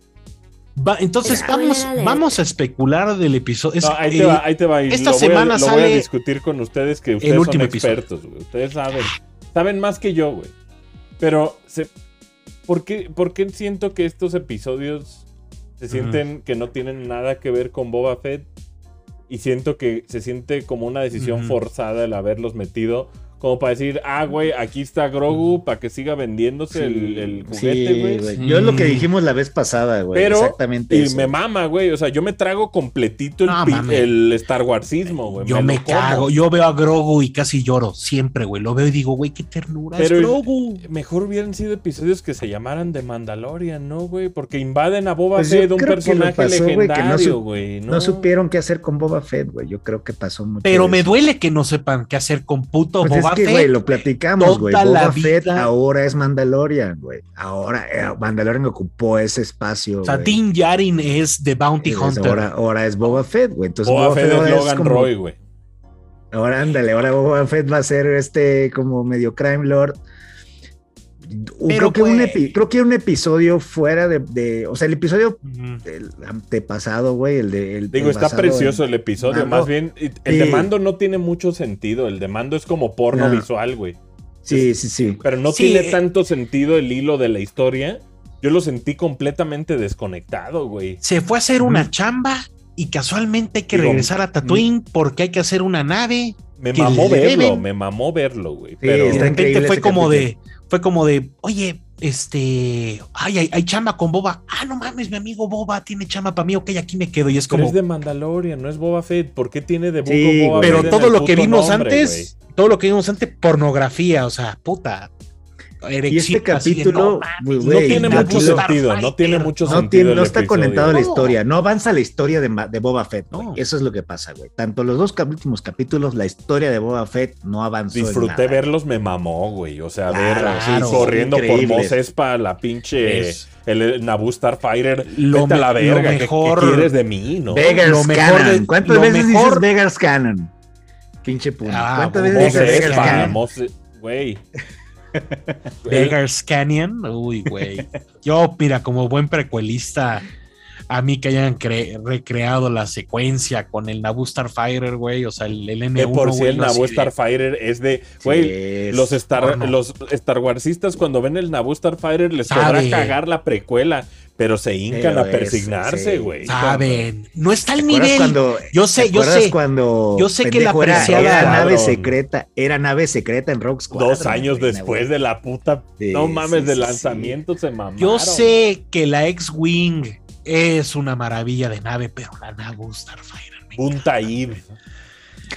entonces vamos, vamos a especular del episodio. ahí, te va, ahí te va. esta semana sale. Voy a discutir con ustedes que ustedes son expertos, güey. Ustedes saben. Saben más que yo, güey. Pero, se, ¿por, qué, ¿por qué siento que estos episodios se sienten que no tienen nada que ver con Boba Fett. Y siento que se siente como una decisión forzada el haberlos metido como para decir, ah, güey, aquí está Grogu para que siga vendiéndose el, juguete, güey. Yo es lo que dijimos la vez pasada, güey. Pero, Exactamente. Y me mama, güey. O sea, yo me trago completito el, el Star Warsismo, güey. Yo me, cago. Yo veo a Grogu y casi lloro. Siempre, güey. Lo veo y digo, güey, qué ternura Pero es Grogu. Mejor hubieran sido episodios que se llamaran de Mandalorian, ¿no, güey? Porque invaden a Boba pues Fett, un personaje legendario, güey. No, supieron qué hacer con Boba Fett, güey. Yo creo que pasó mucho. Pero me duele que no sepan qué hacer con puto pues Boba que, güey, lo platicamos, güey. Boba Fett ahora es Mandalorian, güey. Ahora eh, Mandalorian ocupó ese espacio. O sea, Din Yarin es The Bounty Hunter. Ahora, es Boba Fett, güey. Entonces Boba, Fett, es Logan Roy, güey. Ahora ándale, ahora Boba Fett va a ser este como medio crime lord. Creo, que un creo que un episodio fuera de, o sea, el episodio antepasado, güey, el de... El, Digo, está precioso el episodio, más bien, el de mando no tiene mucho sentido, el de mando es como porno visual, güey. Sí, sí, sí. Pero no tiene tanto sentido el hilo de la historia. Yo lo sentí completamente desconectado, güey. Se fue a hacer una chamba y casualmente hay que regresar a Tatooine porque hay que hacer una nave. Me mamó verlo, me mamó verlo, güey. pero de repente fue como de, fue como de, oye, este, ay, hay, chamba con Boba. Ah, no mames, mi amigo Boba tiene chamba para mí, ok, aquí me quedo. Y es como. es de Mandalorian, no es Boba Fett. ¿Por qué tiene de Boba Fett? Pero todo lo que vimos antes, todo lo que vimos antes, pornografía, o sea, puta. Y este capítulo no, tiene mucho sentido, no tiene mucho sentido. no está conectado a la historia, no avanza la historia de, de Boba Fett. Eso es lo que pasa, güey. Tanto los dos últimos capítulos, la historia de Boba Fett no avanzó. Disfruté verlos, me mamó, güey. O sea, ver corriendo por Mos Espa, la pinche. El, Naboo Starfighter, lo vete a la verga, mejor, ¿qué, quieres de mí, no? Vegas Cannon. ¿Cuántas veces dices Vegas Cannon? Pinche punto. Ah, ¿Cuántas veces dices Vegas Cannon? Güey. Beggars Canyon. Uy, güey. Yo, mira, como buen precuelista, a mí que hayan recreado la secuencia con el Naboo Starfighter, güey, o sea, el, el N1. por si el Naboo Starfighter es de, güey, los, Star, los Star Warsistas cuando ven el Naboo Starfighter les podrá cagar la precuela, pero se hincan a persignarse, güey. Saben, no está al nivel. Cuando, yo sé, yo sé. Cuando yo sé que la era, nave secreta, era nave secreta en Rock Squadron. Dos años después de la puta, no mames, de lanzamiento se mamaron. Yo sé que la X-Wing es una maravilla de nave, pero la Naboo Starfighter. Punta Eve.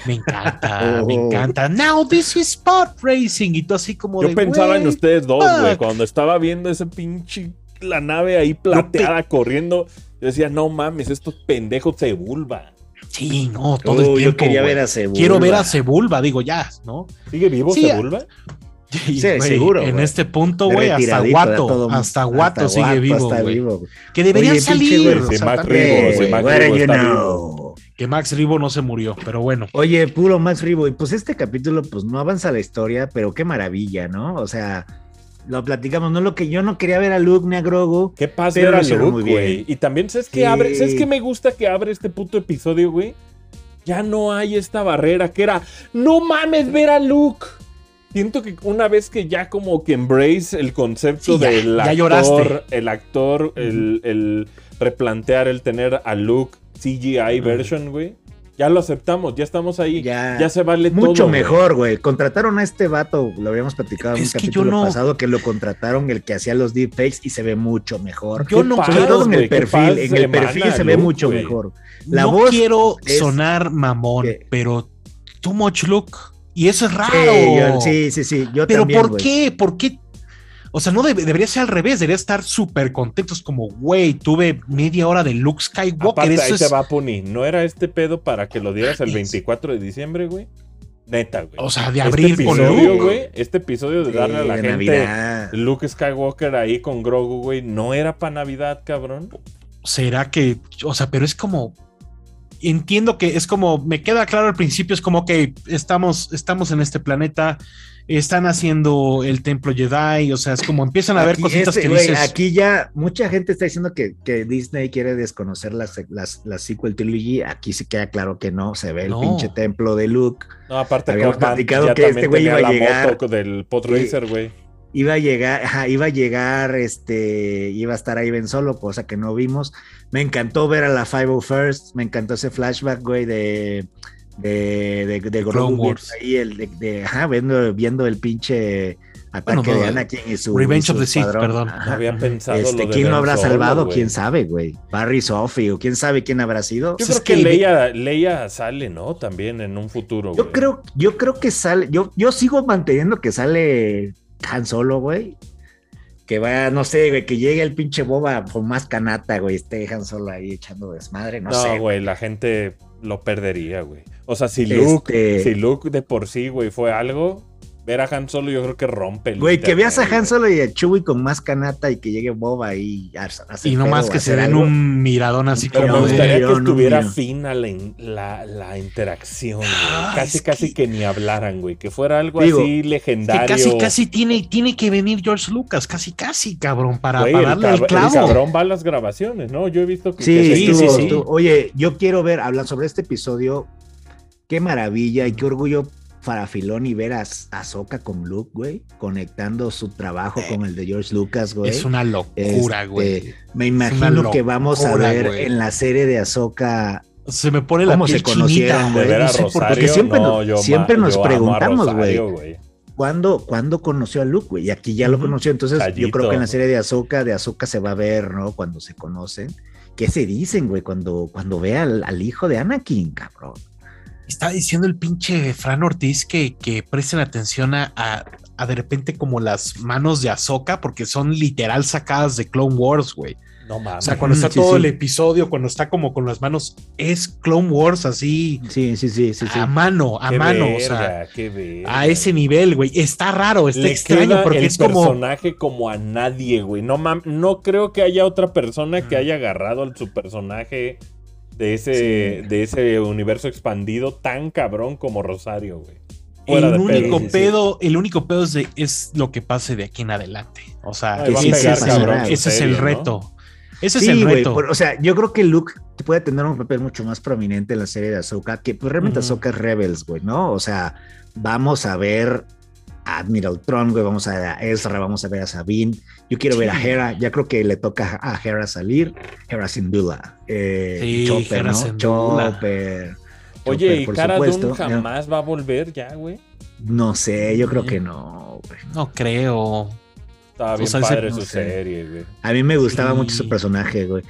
Me encanta, me oh. encanta. Now this is spot racing. Y tú así como Yo pensaba en ustedes dos, güey. Cuando estaba viendo ese pinche la nave ahí plateada corriendo. Yo decía, no mames, estos pendejos se vulva. Sí, no, todo el tiempo. Yo quería ver a Sebulba. Quiero ver a Sebulba, digo ya, ¿no? ¿Sigue vivo sí, Sebulba? Sí, seguro. En este punto, güey, hasta Guato, hasta Guato sigue vivo, güey. Que deberían salir. Max Ribo, Que Max Ribo no se murió, pero bueno. Oye, puro Max Ribo. Y pues este capítulo, pues no avanza la historia, pero qué maravilla, ¿no? O sea, lo platicamos, no lo que yo no quería ver a Luke ni a Grogu. Qué pasa ver a Luke, güey. Y también, ¿sabes qué abre? ¿Sabes qué me gusta que abre este puto episodio, güey? Ya no hay esta barrera que era, no mames ver a Luke. Siento que una vez que ya como que embrace el concepto del actor, el actor, el, el, replantear, el tener a Luke CGI version, güey ya lo aceptamos, ya estamos ahí. Ya, se vale mucho todo. Mucho mejor, güey. Contrataron a este vato, lo habíamos platicado en un capítulo pasado, que lo contrataron el que hacía los deepfakes y se ve mucho mejor. Yo no quiero. en el perfil, en el perfil se ve mucho mejor. La no voz quiero sonar mamón, pero too much look. Y eso es raro. Sí, sí, sí. Yo pero ¿por qué? ¿Por qué o sea, no debería ser al revés, debería estar súper contentos como, güey, tuve media hora de Luke Skywalker. Aparte, eso ahí te va, Puni. ¿No era este pedo para que lo dieras el 24 de diciembre, güey? Neta, güey. O sea, de abrir este episodio, güey. Este episodio de darle a la gente Luke Skywalker ahí con Grogu, güey, ¿no era para Navidad, cabrón? ¿Será que, o sea, pero es como, entiendo que es como, me queda claro al principio, es como que estamos, estamos en este planeta, están haciendo el templo Jedi, o sea, es como empiezan a ver cositas este, que dices... Aquí ya mucha gente está diciendo que, que Disney quiere desconocer las, las, la sequel trilogy, aquí se queda claro que no, se ve el pinche templo de Luke. No, aparte Habíamos platicado que este güey iba a llegar... del Podracer, güey. Iba a llegar, iba a llegar, este, iba a estar ahí Ben Solo, cosa que no vimos. Me encantó ver a la 501st, me encantó ese flashback, güey, de de, de, de Grogu ahí el de, ajá, viendo, viendo el pinche ataque de Anakin y su Revenge of the Sith, perdón. Había pensado este, ¿Quién lo habrá salvado? ¿Quién sabe, güey? Barry Sophie o quién sabe quién habrá sido. Yo creo que, Leia, Leia, sale, ¿no? También en un futuro. Yo creo, yo creo que sale. Yo, yo sigo manteniendo que sale Han Solo, güey. Que vaya, no sé, güey, que llegue el pinche boba con más canata, güey, esté Han Solo ahí echando desmadre, no, sé. No, güey, la gente lo perdería, güey. O sea, si Luke, este si Luke de por sí, güey, fue algo, ver a Han Solo yo creo que rompe el Güey, que veas a Han Solo y a Chewie con más canata y que llegue Boba y Y no más que se den un miradón así como me gustaría que estuviera fin a la, interacción, ah, casi, casi que... ni hablaran, güey. Que fuera algo así legendario. Que casi, casi tiene, tiene que venir George Lucas, casi, casi, cabrón, para, darle el, clavo. El cabrón va a las grabaciones, ¿no? Yo he visto que... Sí, sí, sí, Oye, yo quiero ver, hablar sobre este episodio. Qué maravilla y qué orgullo para Filoni ver a Ahsoka con Luke, güey, conectando su trabajo con el de George Lucas, güey. Es una locura, este, güey. Me imagino que vamos a ver en la serie de Ahsoka se me pone la cómo se conocieron, güey. porque siempre, siempre nos preguntamos, güey. ¿Cuándo, ¿Cuándo, conoció a Luke, güey? Y aquí ya lo conoció. Entonces, yo creo que en la serie de Ahsoka, de Ahsoka se va a ver, ¿no? Cuando se conocen. ¿Qué se dicen, güey? Cuando, cuando ve al, al hijo de Anakin, cabrón. Está diciendo el pinche Fran Ortiz que, que presten atención a, a, de repente como las manos de Ahsoka, porque son literal sacadas de Clone Wars, güey. No mames. O sea, cuando está todo el episodio, cuando está como con las manos, es Clone Wars así. Sí, sí, sí, sí. A mano, a mano. o sea, a ese nivel, güey. Está raro, está extraño porque es como. personaje como a nadie, güey. No, no creo que haya otra persona que haya agarrado a su personaje de ese, de ese universo expandido tan cabrón como Rosario, güey. El único, pedo, el único pedo es, lo que pase de aquí en adelante. O sea, ese, es el reto. Ese es el reto. o sea, yo creo que Luke puede tener un papel mucho más prominente en la serie de Ahsoka, que pues, realmente Ahsoka es Rebels, güey, ¿no? O sea, vamos a ver Admiral Tron, güey, vamos a ver a Ezra, vamos a ver a Sabine. Yo quiero ver a Hera, ya creo que le toca a Hera salir. Hera sin duda. Eh, sí, Chopper, ¿no? Chopper. Oye, ¿y Cara Dune jamás va a volver ya, güey? No sé, yo creo que no, güey. No creo. Estaba bien padre su serie, güey. A mí me gustaba mucho su personaje, güey.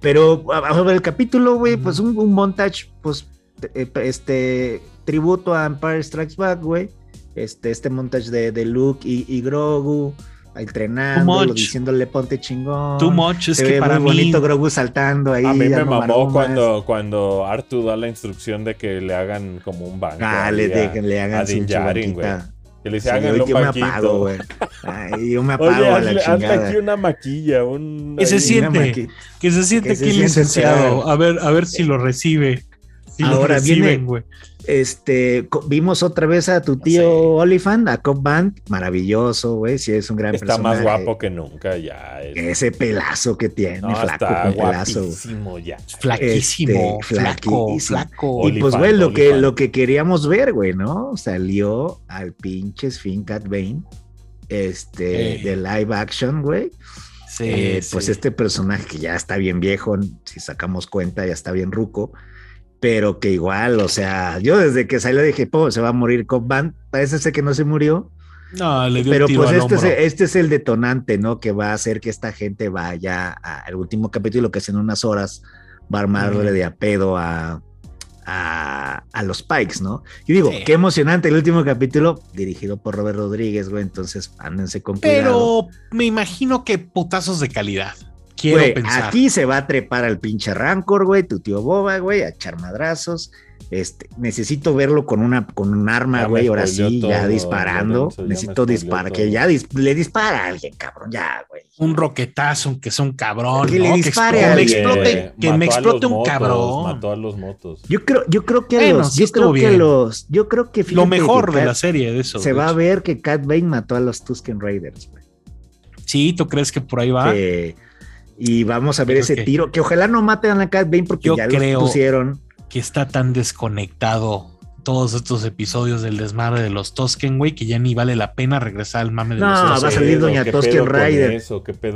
Pero a ver el capítulo, güey, pues un, un montage, pues, eh, este, tributo a Empire Strikes Back, güey este, este montage de, de Luke y, y Grogu entrenando, diciéndole ponte chingón. Too much es que para muy bonito Grogu saltando ahí. A mí me mamó cuando, cuando Artu da la instrucción de que le hagan como un banco. Ah, le, le hagan a Din güey. Que le dice, hagan un yo me apago, güey. yo me apago Oye, a la chingada. aquí una maquilla, un... Que se siente, que se siente que, el licenciado. A ver, a ver si lo recibe. Ahora viene, este, vimos otra vez a tu tío Olifant, a Cobb Band, maravilloso, güey, sí es un gran está más guapo que nunca ya. Ese pelazo que tiene, flaco pelazo. ya. Flaquísimo, este, flaco, flaco. Y pues, güey, lo que, lo que queríamos ver, güey, ¿no? Salió al pinche Sphinx Cat Bane, este, de live action, güey. Sí, eh, Pues este personaje que ya está bien viejo, si sacamos cuenta, ya está bien ruco pero que igual, o sea, yo desde que salió dije, po, se va a morir Cobb Band, parece ser que no se murió. No, le dio Pero tiro pues este, Es, este es el detonante, ¿no? Que va a hacer que esta gente vaya al último capítulo, que es en unas horas, va a armarle de a pedo a, a, los Pikes, ¿no? Y digo, qué emocionante el último capítulo, dirigido por Robert Rodríguez, güey, entonces ándense con cuidado. Pero me imagino que putazos de calidad. Quiero pensar. Aquí se va a trepar al pinche Rancor, güey, tu tío Boba, güey, a echar madrazos. Este, necesito verlo con una con un arma, güey, ahora sí, ya disparando. necesito disparar, que ya le dispara a alguien, cabrón, ya, güey. Un roquetazo, aunque sea un cabrón, que le dispare que, explote, que me explote un cabrón. Mató a los motos. Yo creo, yo creo que los, yo creo que los, yo creo que lo mejor de la serie de eso. Se va a ver que Cat Bane mató a los Tusken Raiders, güey. Sí, ¿tú crees que por ahí va? Y vamos a ver ese tiro, que ojalá no maten a la Cat Bane porque ya lo pusieron. Que está tan desconectado todos estos episodios del desmadre de los Tosken, güey, que ya ni vale la pena regresar al mame de no, los No, va a salir Doña Tosken Rider.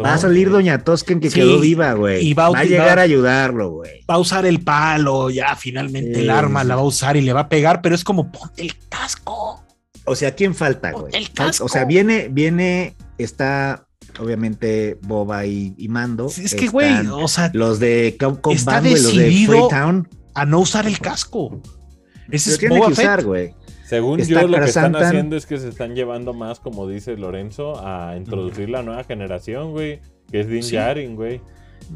Va a salir Doña Tosken que quedó viva, güey. Y va, a llegar a ayudarlo, güey. Va a usar el palo, ya finalmente el arma la va a usar y le va a pegar, pero es como ponte el casco. O sea, ¿quién falta, güey? El casco. O sea, viene, viene, está obviamente Boba y, Mando. Es que, güey, o sea, los de Combat, decidido los de Freetown. a no usar el casco. Ese es Boba Fett. güey. Según yo, lo que están haciendo es que se están llevando más, como dice Lorenzo, a introducir la nueva generación, güey. Que es Din Djarin, güey.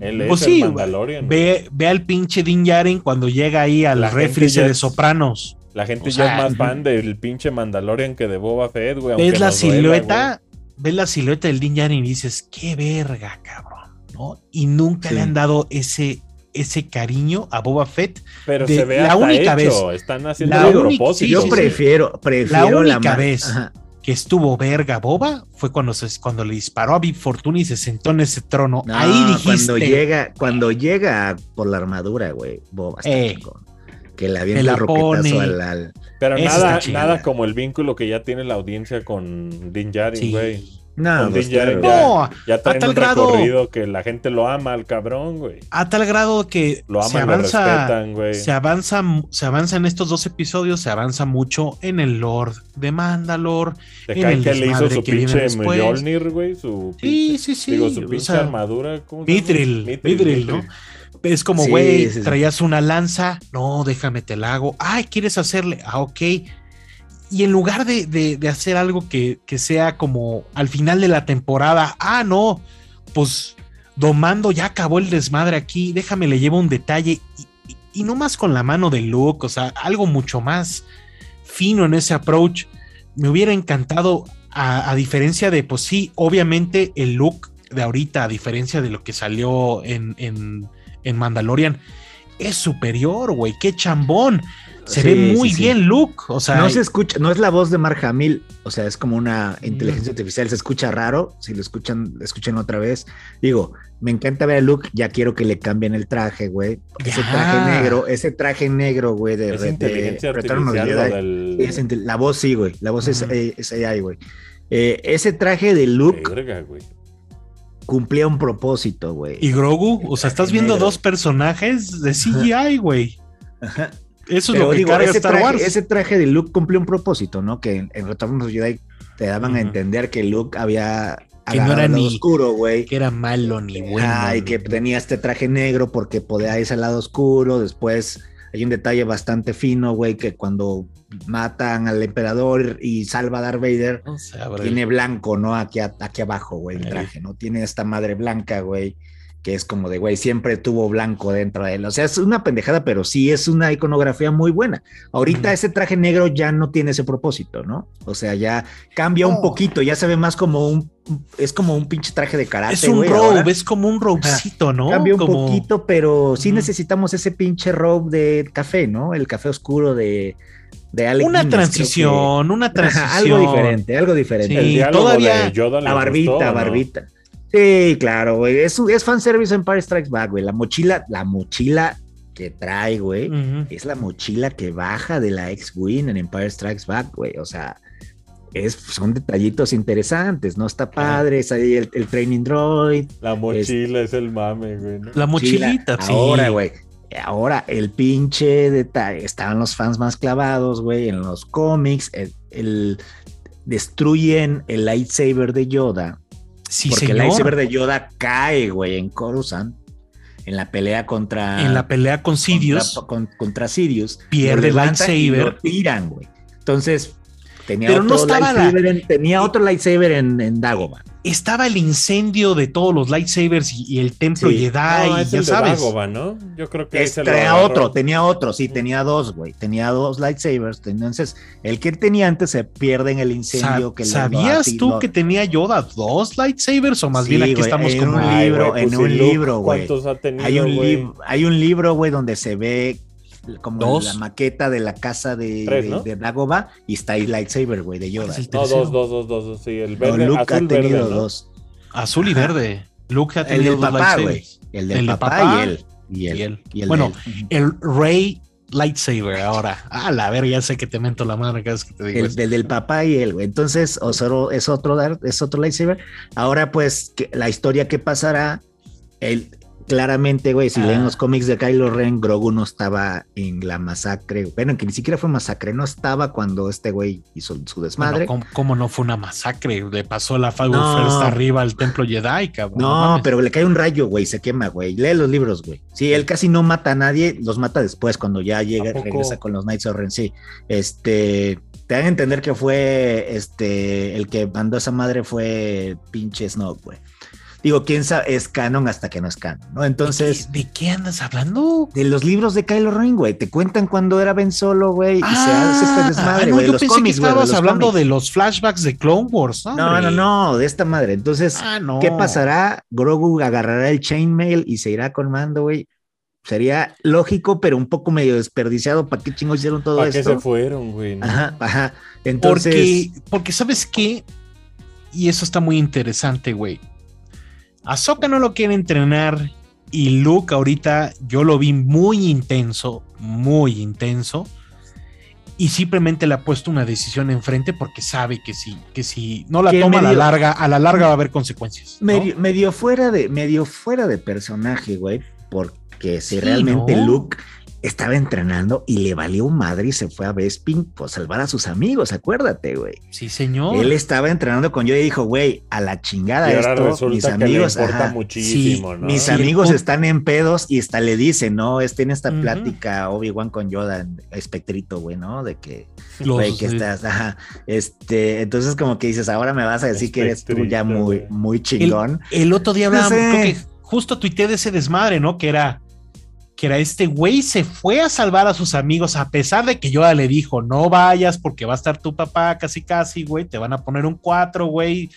Él pues es el Mandalorian. Ve, ve, al pinche Din Djarin cuando llega ahí al refri de Sopranos. La gente ya es más fan del pinche Mandalorian que de Boba Fett, güey. ¿Ves la silueta? Ves la silueta del Din Djarin y dices, qué verga, cabrón, ¿no? Y nunca le han dado ese, ese cariño a Boba Fett. Pero se ve la única vez. Están haciendo la propósito. yo prefiero, prefiero la única vez que estuvo verga Boba fue cuando, se, cuando le disparó a Big Fortuna y se sentó en ese trono. Ahí dijiste. Cuando llega, cuando llega por la armadura, güey, Boba está eh, Que le avienta el roquetazo al, Pero nada, nada como el vínculo que ya tiene la audiencia con Din Djarin, güey. No, pues, no ya, a tal grado que la gente lo ama al cabrón, güey. A tal grado que lo se avanza, se avanza, se avanza en estos dos episodios, se avanza mucho en el Lord de Mandalore, en el que le hizo su pinche Mjolnir, güey, su sí, sí, sí, digo, su pinche armadura, ¿cómo Mithril, Mithril, ¿no? Es como, güey, traías una lanza, no, déjame te la hago. Ay, ¿quieres hacerle? Ah, ok y en lugar de, hacer algo que, sea como al final de la temporada, ah, no, pues Domando ya acabó el desmadre aquí, déjame le llevo un detalle y, no más con la mano de Luke, o sea, algo mucho más fino en ese approach. Me hubiera encantado, a, diferencia de, pues sí, obviamente el look de ahorita, a diferencia de lo que salió en, en, en Mandalorian, es superior, güey, qué chambón. Se ve muy bien Luke, o sea, no se escucha, no es la voz de Mark Hamill, o sea, es como una inteligencia artificial, se escucha raro, si lo escuchan, escuchen otra vez. Digo, me encanta ver a Luke, ya quiero que le cambien el traje, güey. Ese traje negro, ese traje negro, güey, de, es inteligencia artificial, la voz sí, güey, la voz es, es, AI, güey. Eh, ese traje de Luke cumplía un propósito, güey. ¿Y Grogu? O sea, estás viendo dos personajes de CGI, güey. Ajá. Eso es lo que digo, ese traje, Ese traje de Luke cumplió un propósito, ¿no? Que en, Retorno de Jedi te daban a entender que Luke había que no era ni oscuro, güey. Que era malo ni bueno. Ah, y que tenía este traje negro porque podía irse al lado oscuro. Después hay un detalle bastante fino, güey, que cuando matan al emperador y salva a Darth Vader, tiene blanco, ¿no? Aquí, aquí abajo, güey, el traje, ¿no? Tiene esta madre blanca, güey que es como de, güey, siempre tuvo blanco dentro de él. O sea, es una pendejada, pero sí es una iconografía muy buena. Ahorita ese traje negro ya no tiene ese propósito, ¿no? O sea, ya cambia un poquito, ya se ve más como un, es como un pinche traje de karate. Es un robe, es como un robecito, ¿no? Cambia un poquito, pero sí necesitamos ese pinche robe de café, ¿no? El café oscuro de, de una transición, una transición. algo diferente, algo diferente. todavía la barbita, barbita. Sí, claro, güey. Es, es fanservice Empire Strikes Back, güey. La mochila, la mochila que trae, güey, es la mochila que baja de la X-Wing en Empire Strikes Back, güey. O sea, es, son detallitos interesantes, ¿no? Está padre, es ahí el, training droid. La mochila es, el mame, güey. La mochilita, sí. Ahora, güey. Ahora, el pinche detalle, estaban los fans más clavados, güey, en los cómics, el destruyen el lightsaber de Yoda porque el iceberg de Yoda cae, güey, en Coruscant. En la pelea contra. En la pelea con Sirius. Contra, contra Sirius. Pierde el lightsaber. Y lo tiran, güey. Entonces, tenía otro lightsaber, en, tenía otro lightsaber en, estaba el incendio de todos los lightsabers y, el templo Jedi, y ya sabes. ¿no? Yo creo que tenía otro, tenía otro, sí, tenía dos, güey. Tenía dos lightsabers. Entonces, el que tenía antes se pierde en el incendio que ¿Sabías tú que tenía Yoda dos lightsabers? O más bien aquí estamos en un libro, en un libro, güey. Hay un libro, hay un libro, güey, donde se ve como la maqueta de la casa de, de, Dagoba y está ahí lightsaber, güey, de Yoda. No, dos, dos, dos, dos, sí, el verde, Luke azul, ha tenido dos. Azul y verde. Luke ha tenido el del papá, güey. El del papá, y él. Y él. Y él. bueno, el Rey lightsaber ahora. Ah, la ver, ya sé que te mento la madre cada vez que te digo. El, del papá y él, güey. Entonces, Osoro es otro, es otro lightsaber. Ahora, pues, la historia que pasará, el, claramente, güey, si leen ah. los cómics de Kylo Ren, Grogu no estaba en la masacre. Bueno, que ni siquiera fue masacre, no estaba cuando este güey hizo su desmadre. ¿cómo, no fue una masacre? Le pasó la Falcon First arriba al templo Jedi, cabrón. No, pero le cae un rayo, güey, se quema, güey. Lee los libros, güey. Sí, él casi no mata a nadie, los mata después, cuando ya llega, regresa con los Knights of Ren. Sí, este te dan a entender que fue este el que mandó a esa madre fue pinche Snoke, güey. Digo, quién sabe, es canon hasta que no es canon, ¿no? Entonces. ¿De qué, andas hablando? De los libros de Kylo Ren, güey. Te cuentan cuando era Ben Solo, güey, y se hace este ah, desmadre, güey. yo pensé que estabas hablando de los flashbacks de Clone Wars, ¿no? No, no, no, de esta madre. Entonces, ah, ¿qué pasará? Grogu agarrará el chainmail y se irá con Mando, güey. Sería lógico, pero un poco medio desperdiciado. ¿Para qué chingos hicieron todo esto? ¿Para qué se fueron, güey? Ajá, ajá. Entonces. Porque, porque, ¿sabes qué? Y eso está muy interesante, güey Ahsoka no lo quiere entrenar y Luke ahorita yo lo vi muy intenso, muy intenso. Y simplemente le ha puesto una decisión enfrente porque sabe que si, que si no la toma a la larga, a la larga va a haber consecuencias. Medio, fuera de, medio fuera de personaje, güey. Porque si realmente Luke estaba entrenando y le valió madre y se fue a Bespin por salvar a sus amigos, acuérdate, güey. Sí, señor. Él estaba entrenando con yo y dijo, güey, a la chingada esto, mis amigos, muchísimo, mis amigos están en pedos y hasta le dicen, ¿no? Es, tiene esta plática Obi-Wan con Yoda, espectrito, güey, ¿no? De que, güey, que estás, ajá, este, entonces como que dices, ahora me vas a decir que eres tú ya muy, muy chingón. El, otro día hablábamos, creo que justo tuiteé de ese desmadre, ¿no? Que era que era este güey se fue a salvar a sus amigos a pesar de que Yoda le dijo, no vayas porque va a estar tu papá casi casi, güey, te van a poner un cuatro, güey,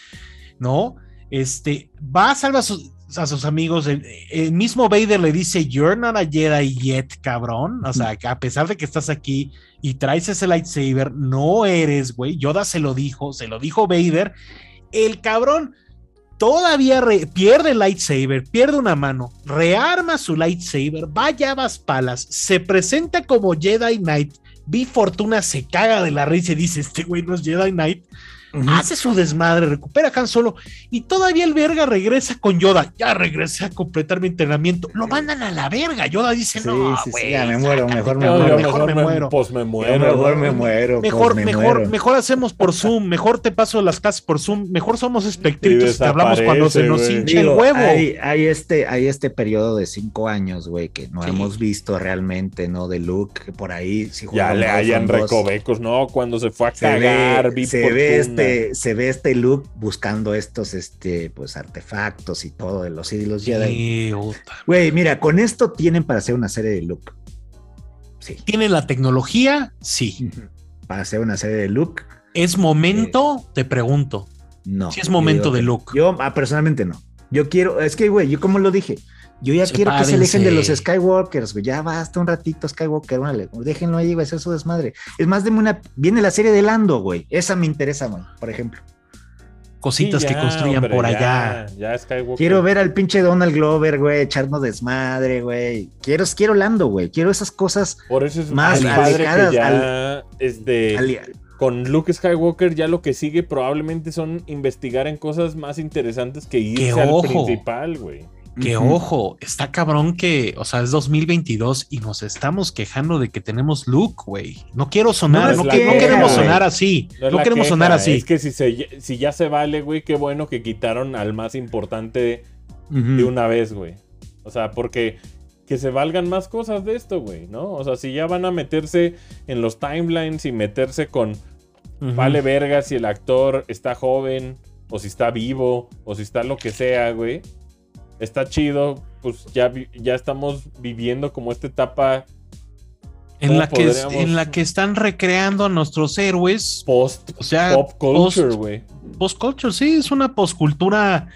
¿no? Este, va a salvar a sus, amigos, el, mismo Vader le dice, you're not a Jedi yet, cabrón, o sea, que a pesar de que estás aquí y traes ese lightsaber, no eres, güey, Yoda se lo dijo, se lo dijo Vader, el cabrón todavía pierde el lightsaber, pierde una mano, rearma su lightsaber, vaya a las palas, se presenta como Jedi Knight. Vi Fortuna se caga de la risa y dice: Este güey no es Jedi Knight hace su desmadre, recupera Han Solo y todavía el verga regresa con Yoda. Ya regresé a completar mi entrenamiento. Lo mandan a la verga. Yoda dice: No, sí, sí, ya me muero, mejor me muero. Mejor, me, muero. Pues me muero. Mejor me muero. Mejor, mejor, mejor hacemos por Zoom. Mejor te paso las clases por Zoom. Mejor somos espectritos y te hablamos cuando se nos hincha el huevo. Hay, este, hay este periodo de cinco años, güey, que no hemos visto realmente, ¿no? De Luke, por ahí. ya le hayan recovecos, ¿no? Cuando se fue a cagar, se ve este se ve este Luke buscando estos este, pues, artefactos y todo de los Jedi. Güey, mira, con esto tienen para hacer una serie de Luke. Sí. ¿Tienen la tecnología? Sí. Para hacer una serie de Luke. ¿Es momento? Eh, te pregunto. No. Si es momento de Luke. Yo ah, personalmente no. Yo quiero, es que, güey, yo como lo dije, yo ya quiero que se alejen de los Skywalkers, güey. Ya basta un ratito Skywalker, déjenlo ahí, güey, hacer su desmadre. Es más, de una. Viene la serie de Lando, güey. Esa me interesa, güey, por ejemplo. Cositas que construyan por allá. Ya, Skywalker. Quiero ver al pinche Donald Glover, güey, echarnos desmadre, güey. Quiero, quiero Lando, güey. Quiero esas cosas por eso es más que ya es de. con Luke Skywalker ya lo que sigue probablemente son investigar en cosas más interesantes que irse al principal, güey. Que ojo, está cabrón que, o sea, es 2022 y nos estamos quejando de que tenemos look, güey. No quiero sonar, no, queremos sonar así. No, queremos sonar así. Es que si, si ya se vale, güey, qué bueno que quitaron al más importante de una vez, güey. O sea, porque que se valgan más cosas de esto, güey, ¿no? O sea, si ya van a meterse en los timelines y meterse con vale verga si el actor está joven o si está vivo o si está lo que sea, güey está chido, pues ya, ya estamos viviendo como esta etapa en la, que, en la que están recreando a nuestros héroes. Post, o sea, pop culture, güey. Post, culture, sí, es una postcultura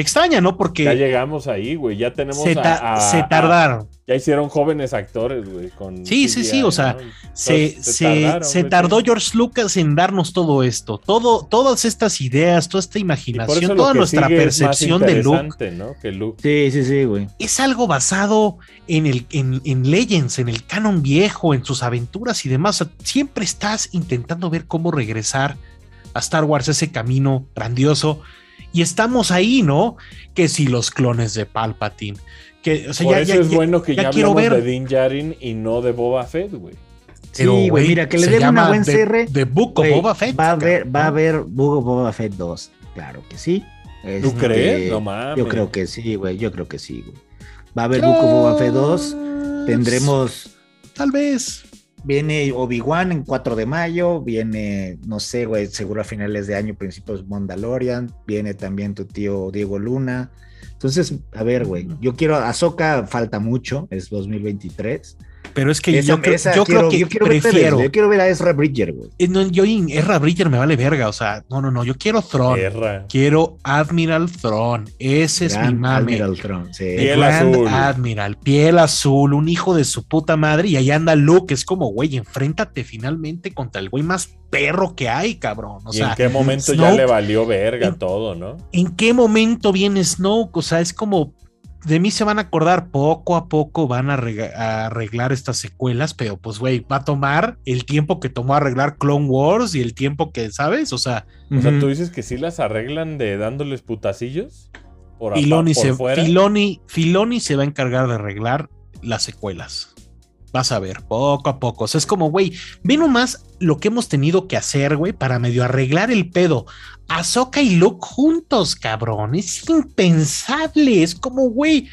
extraña, ¿no? Porque. Ya llegamos ahí, güey. Ya tenemos. Se, se tardaron. ya hicieron jóvenes actores, güey. sí, sí, sí. O sea, se, se, tardó George Lucas en darnos todo esto. Todo, todas estas ideas, toda esta imaginación, toda nuestra percepción de Luke, ¿no? que Luke. Sí, sí, sí, güey. Es algo basado en, el, en, en Legends, en el canon viejo, en sus aventuras y demás. siempre estás intentando ver cómo regresar a Star Wars ese camino grandioso y estamos ahí, ¿no? Que si los clones de Palpatine. Que, o sea, Por ya, eso es bueno que ya, quiero ver. de Din Djarin y no de Boba Fett, güey. Sí, güey, mira, que le den una buen cierre. De Book of Boba Fett. Va a haber, va a haber Book of Boba Fett 2. Claro que sí. ¿Tú crees? No mames. Yo creo que sí, güey. Yo creo que sí, güey. Va a haber Book of Boba Fett 2. Tendremos. Tal vez. Viene Obi-Wan en 4 de mayo, viene, no sé, güey, seguro a finales de año, principios Mandalorian, viene también tu tío Diego Luna. Entonces, a ver, güey, yo quiero, Ahsoka falta mucho, es 2023. Pero es que yo, creo que prefiero. yo quiero ver a Ezra Bridger, güey. Eh, no, yo Ezra Bridger me vale verga. O sea, no, no, no. Yo quiero Throne. Quiero Admiral Throne. Ese es mi mame. Admiral Throne, sí. Piel azul. Admiral, piel azul, un hijo de su puta madre. Y ahí anda Luke. Es como, güey, enfréntate finalmente contra el güey más perro que hay, cabrón. O sea, en qué momento ya le valió verga todo, no? ¿En qué momento viene Snoke? O sea, es como de mí se van a acordar, poco a poco van a, arreglar estas secuelas, pero pues, güey, va a tomar el tiempo que tomó arreglar Clone Wars y el tiempo que, ¿sabes? O sea... O sea, tú dices que sí las arreglan de dándoles putacillos. Por, Filoni, se, Filoni, Filoni se va a encargar de arreglar las secuelas. Vas a ver, poco a poco. O sea, es como, güey, ve nomás lo que hemos tenido que hacer, güey, para medio arreglar el pedo. Ahsoka y Luke juntos, cabrón. Es impensable. Es como, güey,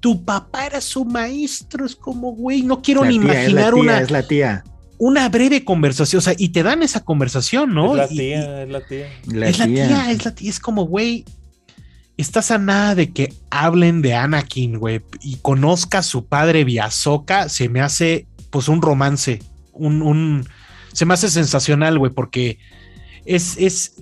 tu papá era su maestro. Es como, güey, no quiero ni imaginar una. Es la tía. Una breve conversación, o sea, y te dan esa conversación, ¿no? Es la tía, es la tía. es la tía, es la tía. Es como, güey, estás a nada de que hablen de Anakin, güey, y conozca a su padre Viazoka, se me hace pues un romance, un, un se me hace sensacional, güey, porque es, es,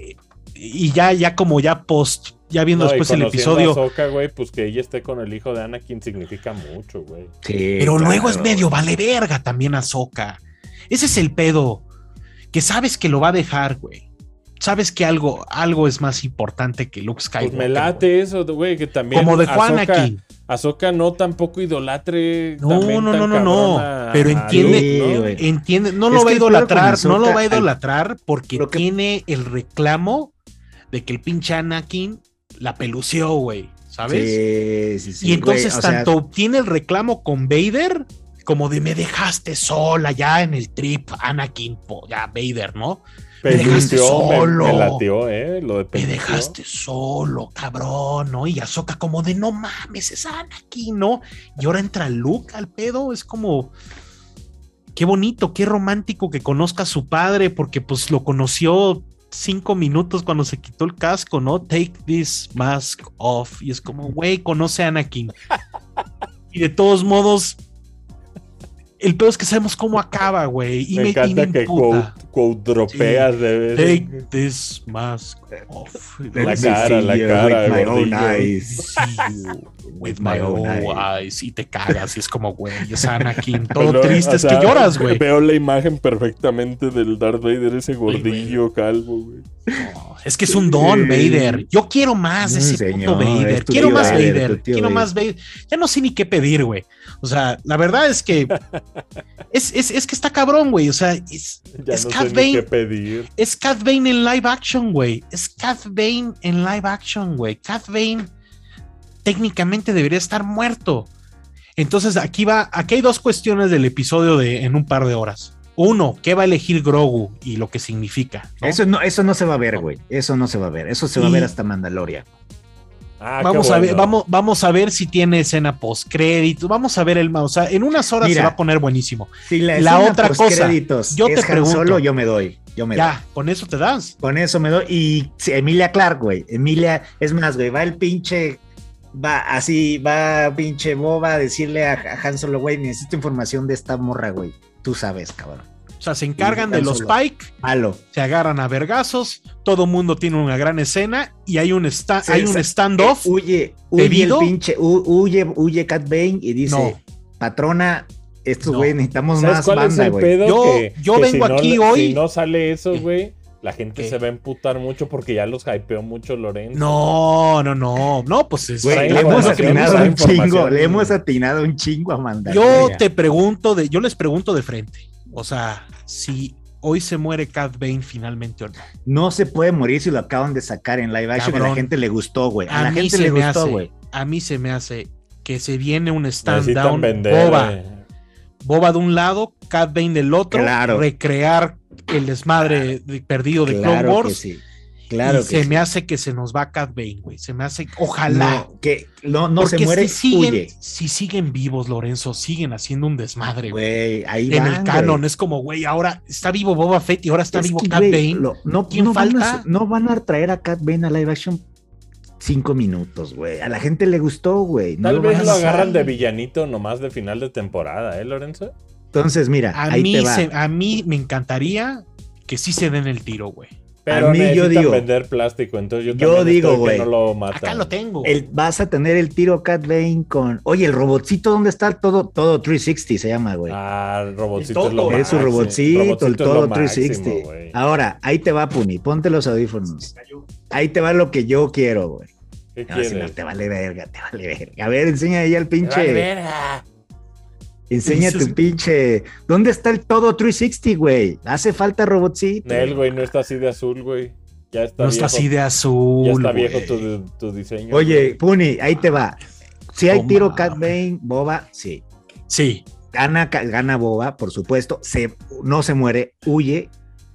y ya, ya como ya post, ya viendo después el episodio. A güey, pues que ella esté con el hijo de Anakin significa mucho, güey. Pero luego es medio vale verga también a Ahsoka. Ese es el pedo, que sabes que lo va a dejar, güey sabes que algo, algo es más importante que Luke Skywalker. Pues me late eso, güey, que también. Como de Anakin. Ahsoka no tampoco idolatre. No, no, no, no, no. Pero entiende, entiende, no lo va a idolatrar, no lo va a idolatrar porque tiene el reclamo de que el pinche Anakin la pelució, güey. ¿Sabes? Sí, sí, sí. Y entonces tanto tiene el reclamo con Vader como de me dejaste sola ya en el trip, Anakin, ya Vader, ¿no? me dejaste solo. Me, ¿eh? Lo de me dejaste solo, cabrón, ¿no? Y Azoka como de no mames, es aquí, ¿no? Y ahora entra Luke al pedo, es como qué bonito, qué romántico que conozca a su padre, porque pues lo conoció cinco minutos cuando se quitó el casco, ¿no? Take this mask off. Y es como, güey, conoce a Anakin. Y de todos modos, el peor es que sabemos cómo acaba, güey. Y me, encanta que quote, dropeas de vez. Take this mask off. La cara, la cara. With my own eyes. With my own eyes. Y te cagas. Y es como, güey, es Anakin. Todo triste. es que lloras, güey. Veo la imagen perfectamente del Darth Vader, ese gordillo calvo, güey. es que es un don, Vader. Yo quiero más de ese puto Vader. Quiero más Vader. Quiero más Vader. Ya no sé ni qué pedir, güey. O sea, la verdad es que es, es, que está cabrón, güey. O sea, es, es Cat Bane. Es Cat Bane en live action, güey. Es Cat Bane en live action, güey. Cat Bane técnicamente debería estar muerto. Entonces aquí va, aquí hay dos cuestiones del episodio de en un par de horas. Uno, ¿qué va a elegir Grogu y lo que significa? Eso, no, eso no se va a ver, güey. Eso no se va a ver. Eso se va a ver hasta Mandalorian. Ah, vamos a ver, vamos, vamos a ver si tiene escena post créditos. Vamos a ver el o sea, en unas horas se va a poner buenísimo. Si la, otra cosa, yo te pregunto, solo yo me doy. Yo me ya, con eso te das. Con eso me doy. Y Emilia Clark, güey. Emilia, es más, güey, va el pinche va así, va pinche boba a decirle a, Han Solo, güey, necesito información de esta morra, güey. Tú sabes, cabrón. O sea, se encargan de los Pike, se agarran a vergazos, todo mundo tiene una gran escena y hay un, hay un standoff. Eh, huye, huye el pinche, huye, huye Cat Bane y dice, patrona, esto, güey, necesitamos más banda, güey. Yo, vengo aquí hoy. Si no sale eso, güey, la gente se va a emputar mucho porque ya los hypeó mucho Lorenzo. No, no, no, no, pues es le hemos atinado un chingo, le hemos atinado un chingo a mandar. Yo te pregunto de, yo les pregunto de frente, o sea, si hoy se muere Cat Bane finalmente o no. No se puede morir si lo acaban de sacar en live action a la gente le gustó, güey. A, la gente le gustó, güey. A mí se me hace que se viene un stand down boba. Eh. Boba de un lado, Cat Bane del otro, recrear el desmadre perdido de Clone Wars. Claro y se me hace que se nos va Cat Bane, güey. Se me hace, ojalá. que no, no se muere. Si siguen, si siguen vivos, Lorenzo, siguen haciendo un desmadre, güey. Ahí En el canon es como, güey, ahora está vivo Boba Fett y ahora está vivo Cat Bane. no, ¿Quién falta? no van a traer a Cat Bane a live action cinco minutos, güey. A la gente le gustó, güey. Tal vez lo agarran de villanito nomás de final de temporada, ¿eh, Lorenzo? Entonces, mira, a, mí, a mí me encantaría que sí se den el tiro, güey. Pero a mí yo digo vender plástico, entonces yo, yo digo, güey, no lo Acá lo tengo. vas a tener el tiro Cat Bane con, oye, el robotcito dónde está todo todo 360 se llama, güey. Ah, el robotcito es lo Es su robotcito, el todo 360. Ahora, ahí te va Puni, ponte los audífonos. Ahí te va lo que yo quiero, güey. ¿Qué no, si no te vale verga, te vale verga. A ver, enseña ahí al pinche. Te vale verga. Enseña tu pinche. ¿Dónde está el todo 360, güey? Hace falta robotcito. Nel, güey, no está así de azul, güey. Ya está no está así de azul. Ya está viejo tu, diseño. Oye, Puni, ahí te va. Si hay tiro Cat Bane, Boba, sí. Sí. Gana, gana Boba, por supuesto. Se, no se muere, huye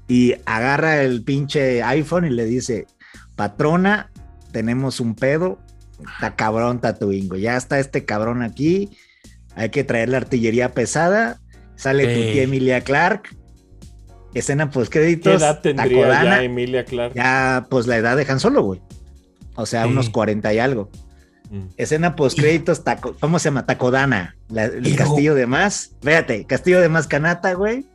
y agarra el pinche iPhone y le dice: Patrona, tenemos un pedo. Está cabrón, Tatuingo. Ya está este cabrón aquí hay que traer la artillería pesada. Sale tu tía Emilia Clark. Escena post créditos. ¿Qué edad tendría ya Emilia Clark? Ya, pues la edad de Han Solo, güey. O sea, unos 40 y algo. Mm. Escena post créditos, ¿cómo se llama? Tacodana. el castillo de más. Fíjate, castillo de más canata, güey.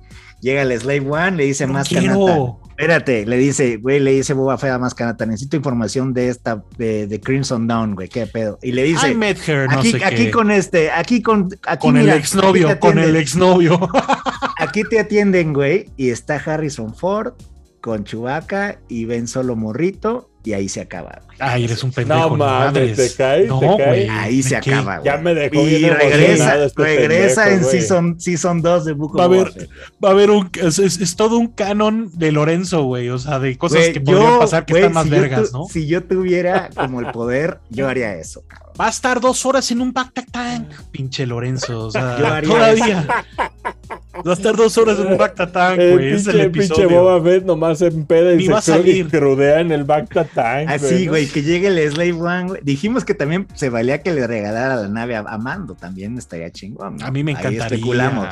Llega el Slave One, le dice más canata. Espérate, le dice, güey, le dice Boba Fett a Mascanata, necesito información de esta, de, Crimson Dawn, güey, qué pedo. Y le dice, I met her, no aquí, sé aquí con este, aquí con, aquí con el exnovio, con el exnovio. aquí te atienden, güey, y está Harrison Ford con Chewbacca y ven solo morrito y ahí se acaba. Ay, eres un pendejo. No mames, te caes, no, te caes. Ahí se acaba. Ya me dejó y regresa, este regresa en season, season 2 de Book va a haber, Va a haber un, es, todo un canon de Lorenzo, güey, o sea, de cosas que podrían pasar que están más vergas, ¿no? Si yo tuviera como el poder, yo haría eso. Va a estar dos horas en un backpack tank, pinche Lorenzo, o sea, yo haría todavía. Va a estar dos horas en un Bacta Tank, güey. Es el episodio. pinche Boba Fett nomás se empeda y se crudea en el Bacta Tank. Así, güey, que llegue el Slave One, güey. Dijimos que también se valía que le regalara la nave a, Mando, también estaría chingón. A mí me encantaría. Ahí especulamos.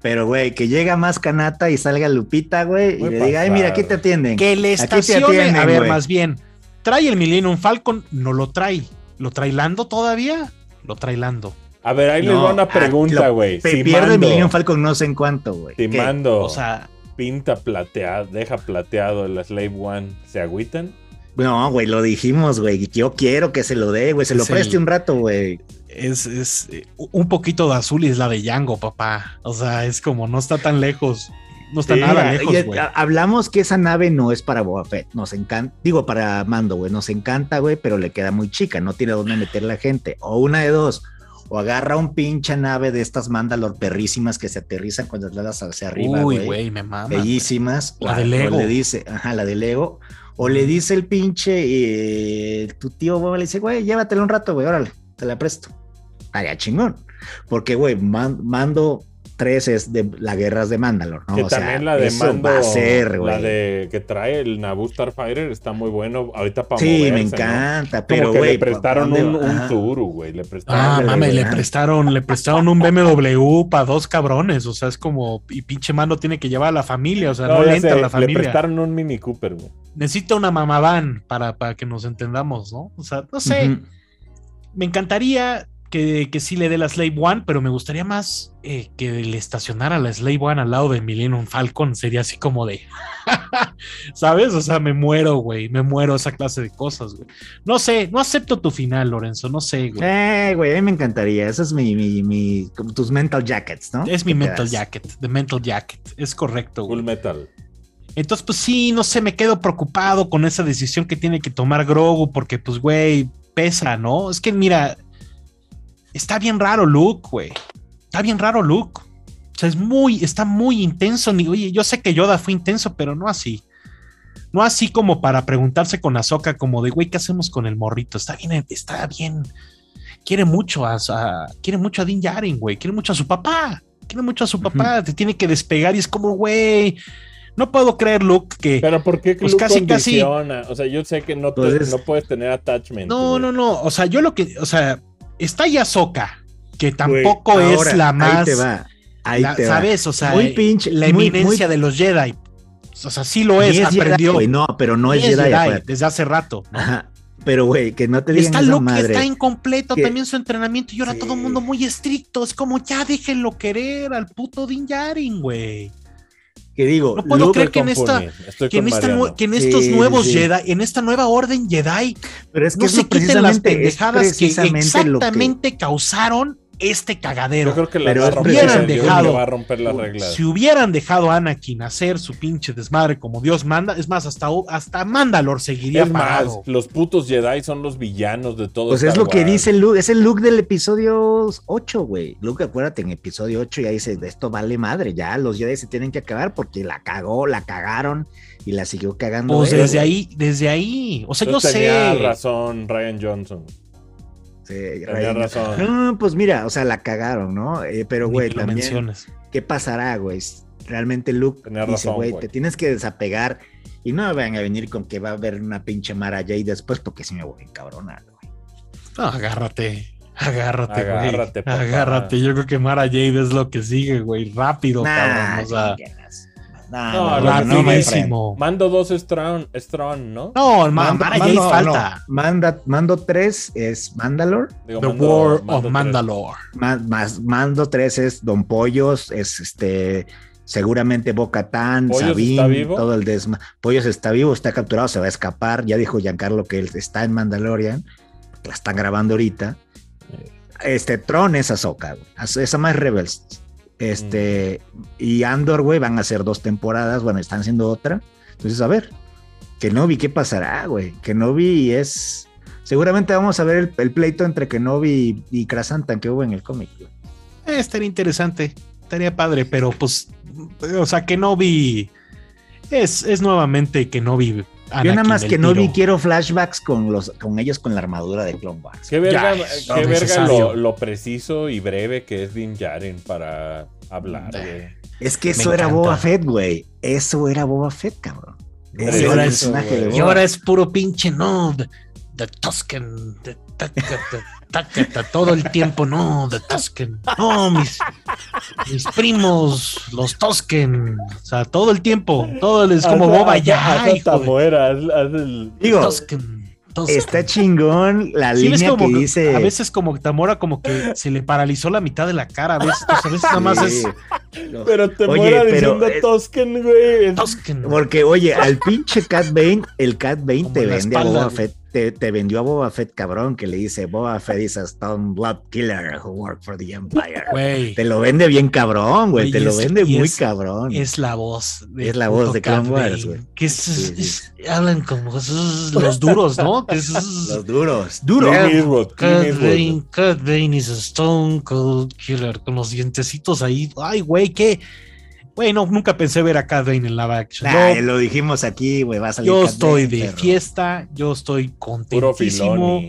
Pero, güey, que llega más canata y salga Lupita, güey, y le diga, ay, mira, aquí te atienden. Que le estacione, a ver, más bien, trae el Millennium Falcon, no lo trae. ¿Lo trae Lando todavía? Lo trae Lando. A ver, ahí les va una ah, pregunta, güey. Si pierde Millennium Falcon no sé en cuánto, güey. Si Mando o sea, pinta plateado, deja plateado el Slave One, ¿se agüitan? No, güey, lo dijimos, güey. Yo quiero que se lo dé, güey. Se lo preste un rato, güey. Es, es eh, un poquito de azul y es la de Django, papá. O sea, es como no está tan lejos. No está nada lejos, güey. Hablamos que esa nave no es para Boba Fett. Nos encanta, digo, para Mando, güey. Nos encanta, güey, pero le queda muy chica. No tiene dónde meter la gente. O una de dos o agarra un pinche nave de estas Mandalor perrísimas que se aterrizan cuando las das hacia arriba. Uy, güey, me mama. Bellísimas. La de Lego. le dice, ajá, la de Lego. O le dice el pinche, eh, tu tío, le dice, güey, llévatela un rato, güey, órale, te la presto. Haría chingón. Porque, güey, mando 3 es de las guerras de Mandalor, ¿no? Que también la de Mando, va a ser, güey. La de que trae el Naboo Starfighter está muy bueno ahorita para Sí, me encanta, pero güey, le prestaron un, un tour, güey, le prestaron Ah, mames, le prestaron, le prestaron un BMW para dos cabrones, o sea, es como y pinche mando tiene que llevar a la familia, o sea, no, le entra a la familia. Le prestaron un Mini Cooper, güey. Necesita una mamaván para, para que nos entendamos, ¿no? O sea, no sé. Me encantaría que, que, sí le dé la Slave One, pero me gustaría más eh, que le estacionara la Slave One al lado de Millennium Falcon. Sería así como de. ¿Sabes? O sea, me muero, güey. Me muero esa clase de cosas, güey. No sé, no acepto tu final, Lorenzo. No sé, güey. Eh, güey, a mí me encantaría. Eso es mi, mi, mi tus mental jackets, ¿no? Es mi mental jacket. The mental jacket. Es correcto, güey. Full metal. Entonces, pues sí, no sé, me quedo preocupado con esa decisión que tiene que tomar Grogu, porque, pues, güey, pesa, ¿no? Es que, mira, está bien raro Luke, güey. Está bien raro Luke. O sea, es muy, está muy intenso. Oye, yo sé que Yoda fue intenso, pero no así. No así como para preguntarse con Ahsoka, como de, güey, ¿qué hacemos con el morrito? Está bien, está bien. Quiere mucho a, quiere mucho a Din Djarin, güey. Quiere mucho a su papá. Quiere mucho a su papá. Te tiene que despegar y es como, güey. No puedo creer, Luke, que. Pero ¿por qué pues Luke casi, casi. O sea, yo sé que no, no puedes tener attachment. No, no, no. O sea, yo lo que. O sea, está Yasoka, que tampoco es la más. Ahí te va. Ahí te ¿Sabes? O sea, muy la eminencia de los Jedi. O sea, sí lo es, aprendió. no, pero no es, Jedi, desde hace rato. Ajá. Pero, güey, que no te digan Está loco, está incompleto también su entrenamiento y ahora todo el mundo muy estricto. Es como, ya déjenlo querer al puto Din Djarin, güey que digo, no puedo creer que en, esta, que en, estos nuevos Jedi, en esta nueva orden Jedi, Pero es que no se quiten las pendejadas que exactamente causaron este cagadero. Yo creo que la hubieran dejado, va a romper las reglas. Si hubieran dejado a Anakin hacer su pinche desmadre como Dios manda, es más, hasta, hasta Mandalor seguiría es Más, los putos Jedi son los villanos de todo. Pues es lo que dice Luke, es el look del episodio 8, güey. Luke, acuérdate, en episodio 8 ya dice, esto vale madre, ya los Jedi se tienen que acabar porque la cagó, la cagaron y la siguió cagando. Pues desde ahí, desde ahí. O sea, yo tenía sé. razón Ryan Johnson. Sí, razón. No, pues mira, o sea, la cagaron, ¿no? Eh, pero, güey, también. ¿Qué pasará, güey? Realmente Luke dice, güey, te tienes que desapegar y no me vayan a venir con que va a haber una pinche Mara Jade después porque si me voy a encabronar, güey. No, agárrate. Agárrate, agárrate, güey. Agárrate. Yo creo que Mara Jade es lo que sigue, güey. Rápido, cabrón. O sea, no, no, Mando 2 Strong, Strong, ¿no? No, mando, mando, falta. Manda, mando 3 es Mandalore. The War of Mandalore. mando 3 es Don Pollos, es este seguramente Boca Tan, Sabine, todo el desma. Pollos está vivo, está capturado, se va a escapar. Ya dijo Giancarlo que él está en Mandalorian, la están grabando ahorita. Este Tron es Ahsoka, esa más Rebels. Este, y Andor, güey, van a ser dos temporadas, bueno, están haciendo otra. Entonces, a ver, Kenobi, ¿qué pasará, güey? Kenobi es. Seguramente vamos a ver el, pleito entre Kenobi y, Krasantan que hubo en el cómic, eh, estaría interesante, estaría padre, pero pues, o sea, Kenobi es, es nuevamente Kenobi yo nada más que no vi quiero flashbacks con los con ellos con la armadura de Clone Wars. Qué verga, lo, preciso y breve que es Din Jaren para hablar, güey. Es que eso era Boba Fett, güey. Eso era Boba Fett, cabrón. Ese era el personaje de Boba. Y ahora es puro pinche no. The, Tusken. The, todo el tiempo, no, de Tusken, no, mis, mis primos, los Tusken, o sea, todo el tiempo, todo es como boba ya. Digo, Tusken. Está chingón la línea que, dice. A veces como Tamora como que se le paralizó la mitad de la cara, a veces, a veces nada más es. Pero te oye, diciendo Tusken, güey. Tusken. Porque, oye, al pinche Cat Bane, el Cat Bane te vende a Boba Fett te, vendió a Boba Fett cabrón que le dice Boba Fett is a Stone Blood Killer who worked for the Empire. Te lo vende bien cabrón, güey. Te lo vende muy cabrón. Es la voz. De es la voz de Clone Wars, güey. Que es, hablan como los duros, ¿no? los duros. Duro. Cat Bane, is a Stone Cold Killer con los dientecitos ahí. Ay, güey, qué bueno, nunca pensé ver a Cat en live action. lo dijimos aquí, güey, va a salir. Yo estoy de fiesta, yo estoy contentísimo.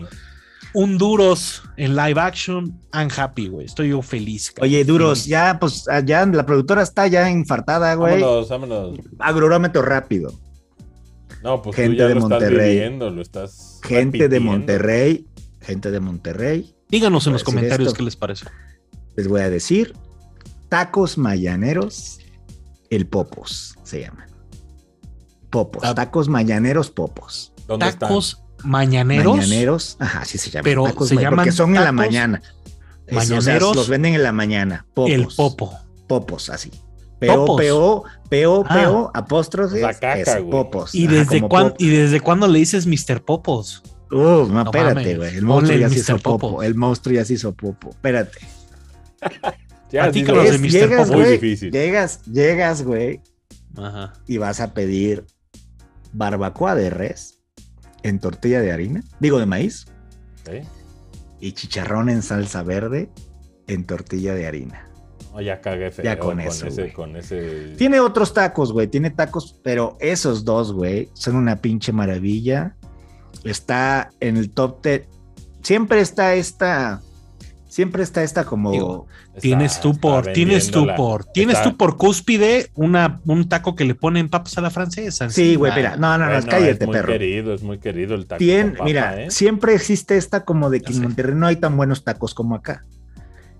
Un Duros en live action, I'm happy, güey. Estoy yo feliz. Oye, Duros, ya, pues, ya la productora está ya infartada, güey. Vámonos, vámonos. Agrómetro rápido. No, pues gente tú ya de lo Monterrey. Estás lo estás gente de Monterrey, gente de Monterrey. Díganos en los comentarios qué les parece. Les voy a decir tacos mañaneros el Popos se llama. Popos, ah. tacos mañaneros Popos. ¿Tacos mañaneros? Mañaneros, ajá, sí se llama. Pero se llaman porque son en la mañana. Mañaneros. los venden en la mañana. Popos. El popo. Popos, así. Peo, peo, peo, ah. peo, apóstrofes, popos. ¿Y desde, ¿Y desde cuándo le dices Mr. Popos? Uh, no, espérate, güey. El monstruo ya se hizo popo. El monstruo ya se hizo popo. Espérate. ya, de Mr. Llegas, Popo. Muy difícil. Llegas, llegas, güey. Ajá. Y vas a pedir barbacoa de res en tortilla de harina, digo de maíz. Y chicharrón en salsa verde en tortilla de harina. ya cagué feo ya con, eso, Tiene otros tacos, güey. Tiene tacos, pero esos dos, güey, son una pinche maravilla. Está en el top 10. Siempre está esta siempre está esta como. tienes tú por, tienes tú por, tienes tú por cúspide una, un taco que le ponen papas a la francesa. Sí, güey, mira, no, no, no, cállate, es muy perro. querido, es muy querido el taco. mira, ¿eh? siempre existe esta como de que en Monterrey no hay tan buenos tacos como acá.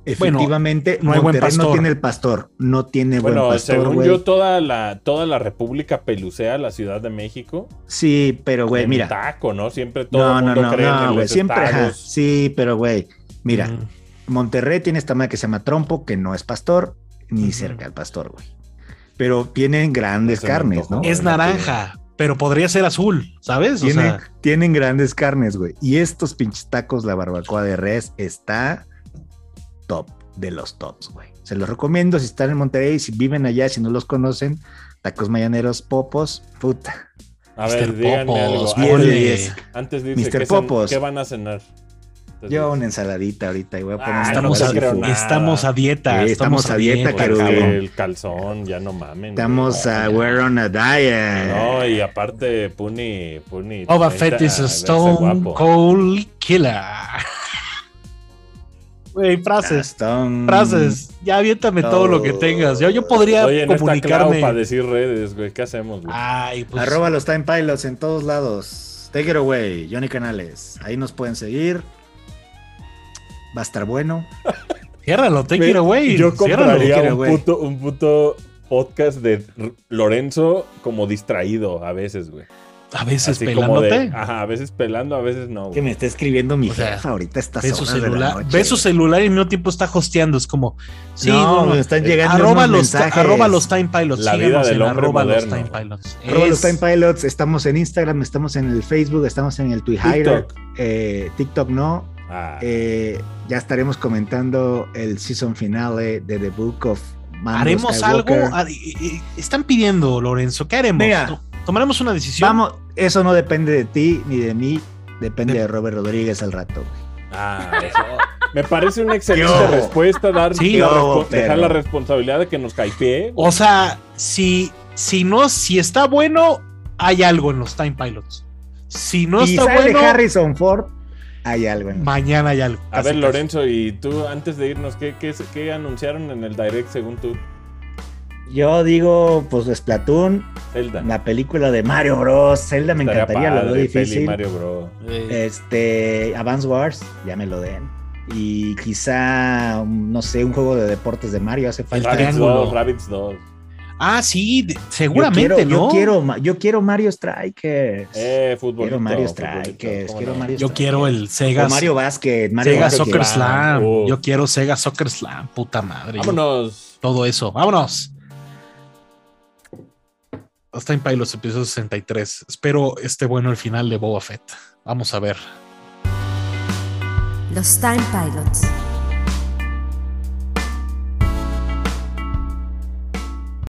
Efectivamente, no Monterrey no tiene el pastor, no tiene buen pastor. Según yo, toda la, toda la República pelucea la Ciudad de México. Sí, pero güey, mira. taco, ¿no? Siempre todo el mundo no, cree no, en siempre, sí, pero güey, mira, Monterrey tiene esta madre que se llama trompo, que no es pastor, ni cerca del pastor, güey. Pero tienen grandes carnes, ¿no? Es naranja, pero podría ser azul, ¿sabes? tienen grandes carnes, güey. Y estos pinches tacos, la barbacoa de res, está top de los tops, güey. Se los recomiendo si están en Monterrey, si viven allá, si no los conocen, tacos mañaneros, popos, puta. A ver, díganme algo. Antes de irse, ¿qué, Popos. ¿qué van a cenar? Yo una ensaladita ahorita y voy a poner ah, estamos, a, estamos, a, dieta. estamos, a dieta, dieta El calzón, ya no mamen. Estamos a we're on a diet. No, y aparte, Puni. Puni Boba Fett is a stone cold killer. Güey, frases. Frases. Ya aviéntame todo lo que tengas. Yo, yo podría Oye, comunicarme. No para decir redes, güey. ¿Qué hacemos, güey? Ay, pues. Arroba los Time Pilots en todos lados. Take it away, Johnny Canales. Ahí nos pueden seguir. Va a estar bueno. Ciérralo, take it away. Yo compraría un, puto, un puto podcast de Lorenzo como distraído a veces, güey. A veces pelándote. ajá, a veces pelando, a veces no. Que me está escribiendo mi jefa ahorita está ve su celular, Ve su celular y al mismo tiempo está hosteando. Es como, sí, no, me están llegando arroba los, arroba los Time Pilots. La vida del hombre arroba los Time Pilots. Arroba los Time Pilots. Estamos en Instagram, estamos en el Facebook, estamos en el Twitter. TikTok, eh, TikTok no. Ah. Eh, ya estaremos comentando el season finale de The Book of ¿Haremos algo? Ah, están pidiendo, Lorenzo, ¿qué haremos? ¿Tomaremos una decisión? Vamos, eso no depende de ti ni de mí, depende de, Robert Rodríguez al rato. Ah, eso. Me parece una excelente respuesta dar dejar la responsabilidad de que nos caipee. O sea, si, si no, si está bueno, hay algo en los Time Pilots. Si no está bueno. Harrison Ford, hay algo. Mañana hay algo. A ver, Lorenzo, y tú, antes de irnos, ¿qué, qué, anunciaron en el Direct según tú? Yo digo, pues Splatoon, Zelda. la película de Mario Bros. Zelda me encantaría, lo veo difícil. Mario Bros. Este, Advance Wars, ya me lo den. Y quizá, no sé, un juego de deportes de Mario hace falta. Rabbids 2, Rabbids 2. Ah, sí, seguramente, ¿no? Yo quiero, yo quiero Mario Strikers. Eh, fútbol. Quiero Mario Strikers. Quiero Mario yo quiero el Sega. Mario Basket. Mario Sega Soccer Slam. Yo quiero Sega Soccer Slam. Puta madre. Vámonos. todo eso. Vámonos. Hasta en Pilots, episodio 63. Espero esté bueno el final de Boba Fett. Vamos a ver. Los Time Pilots.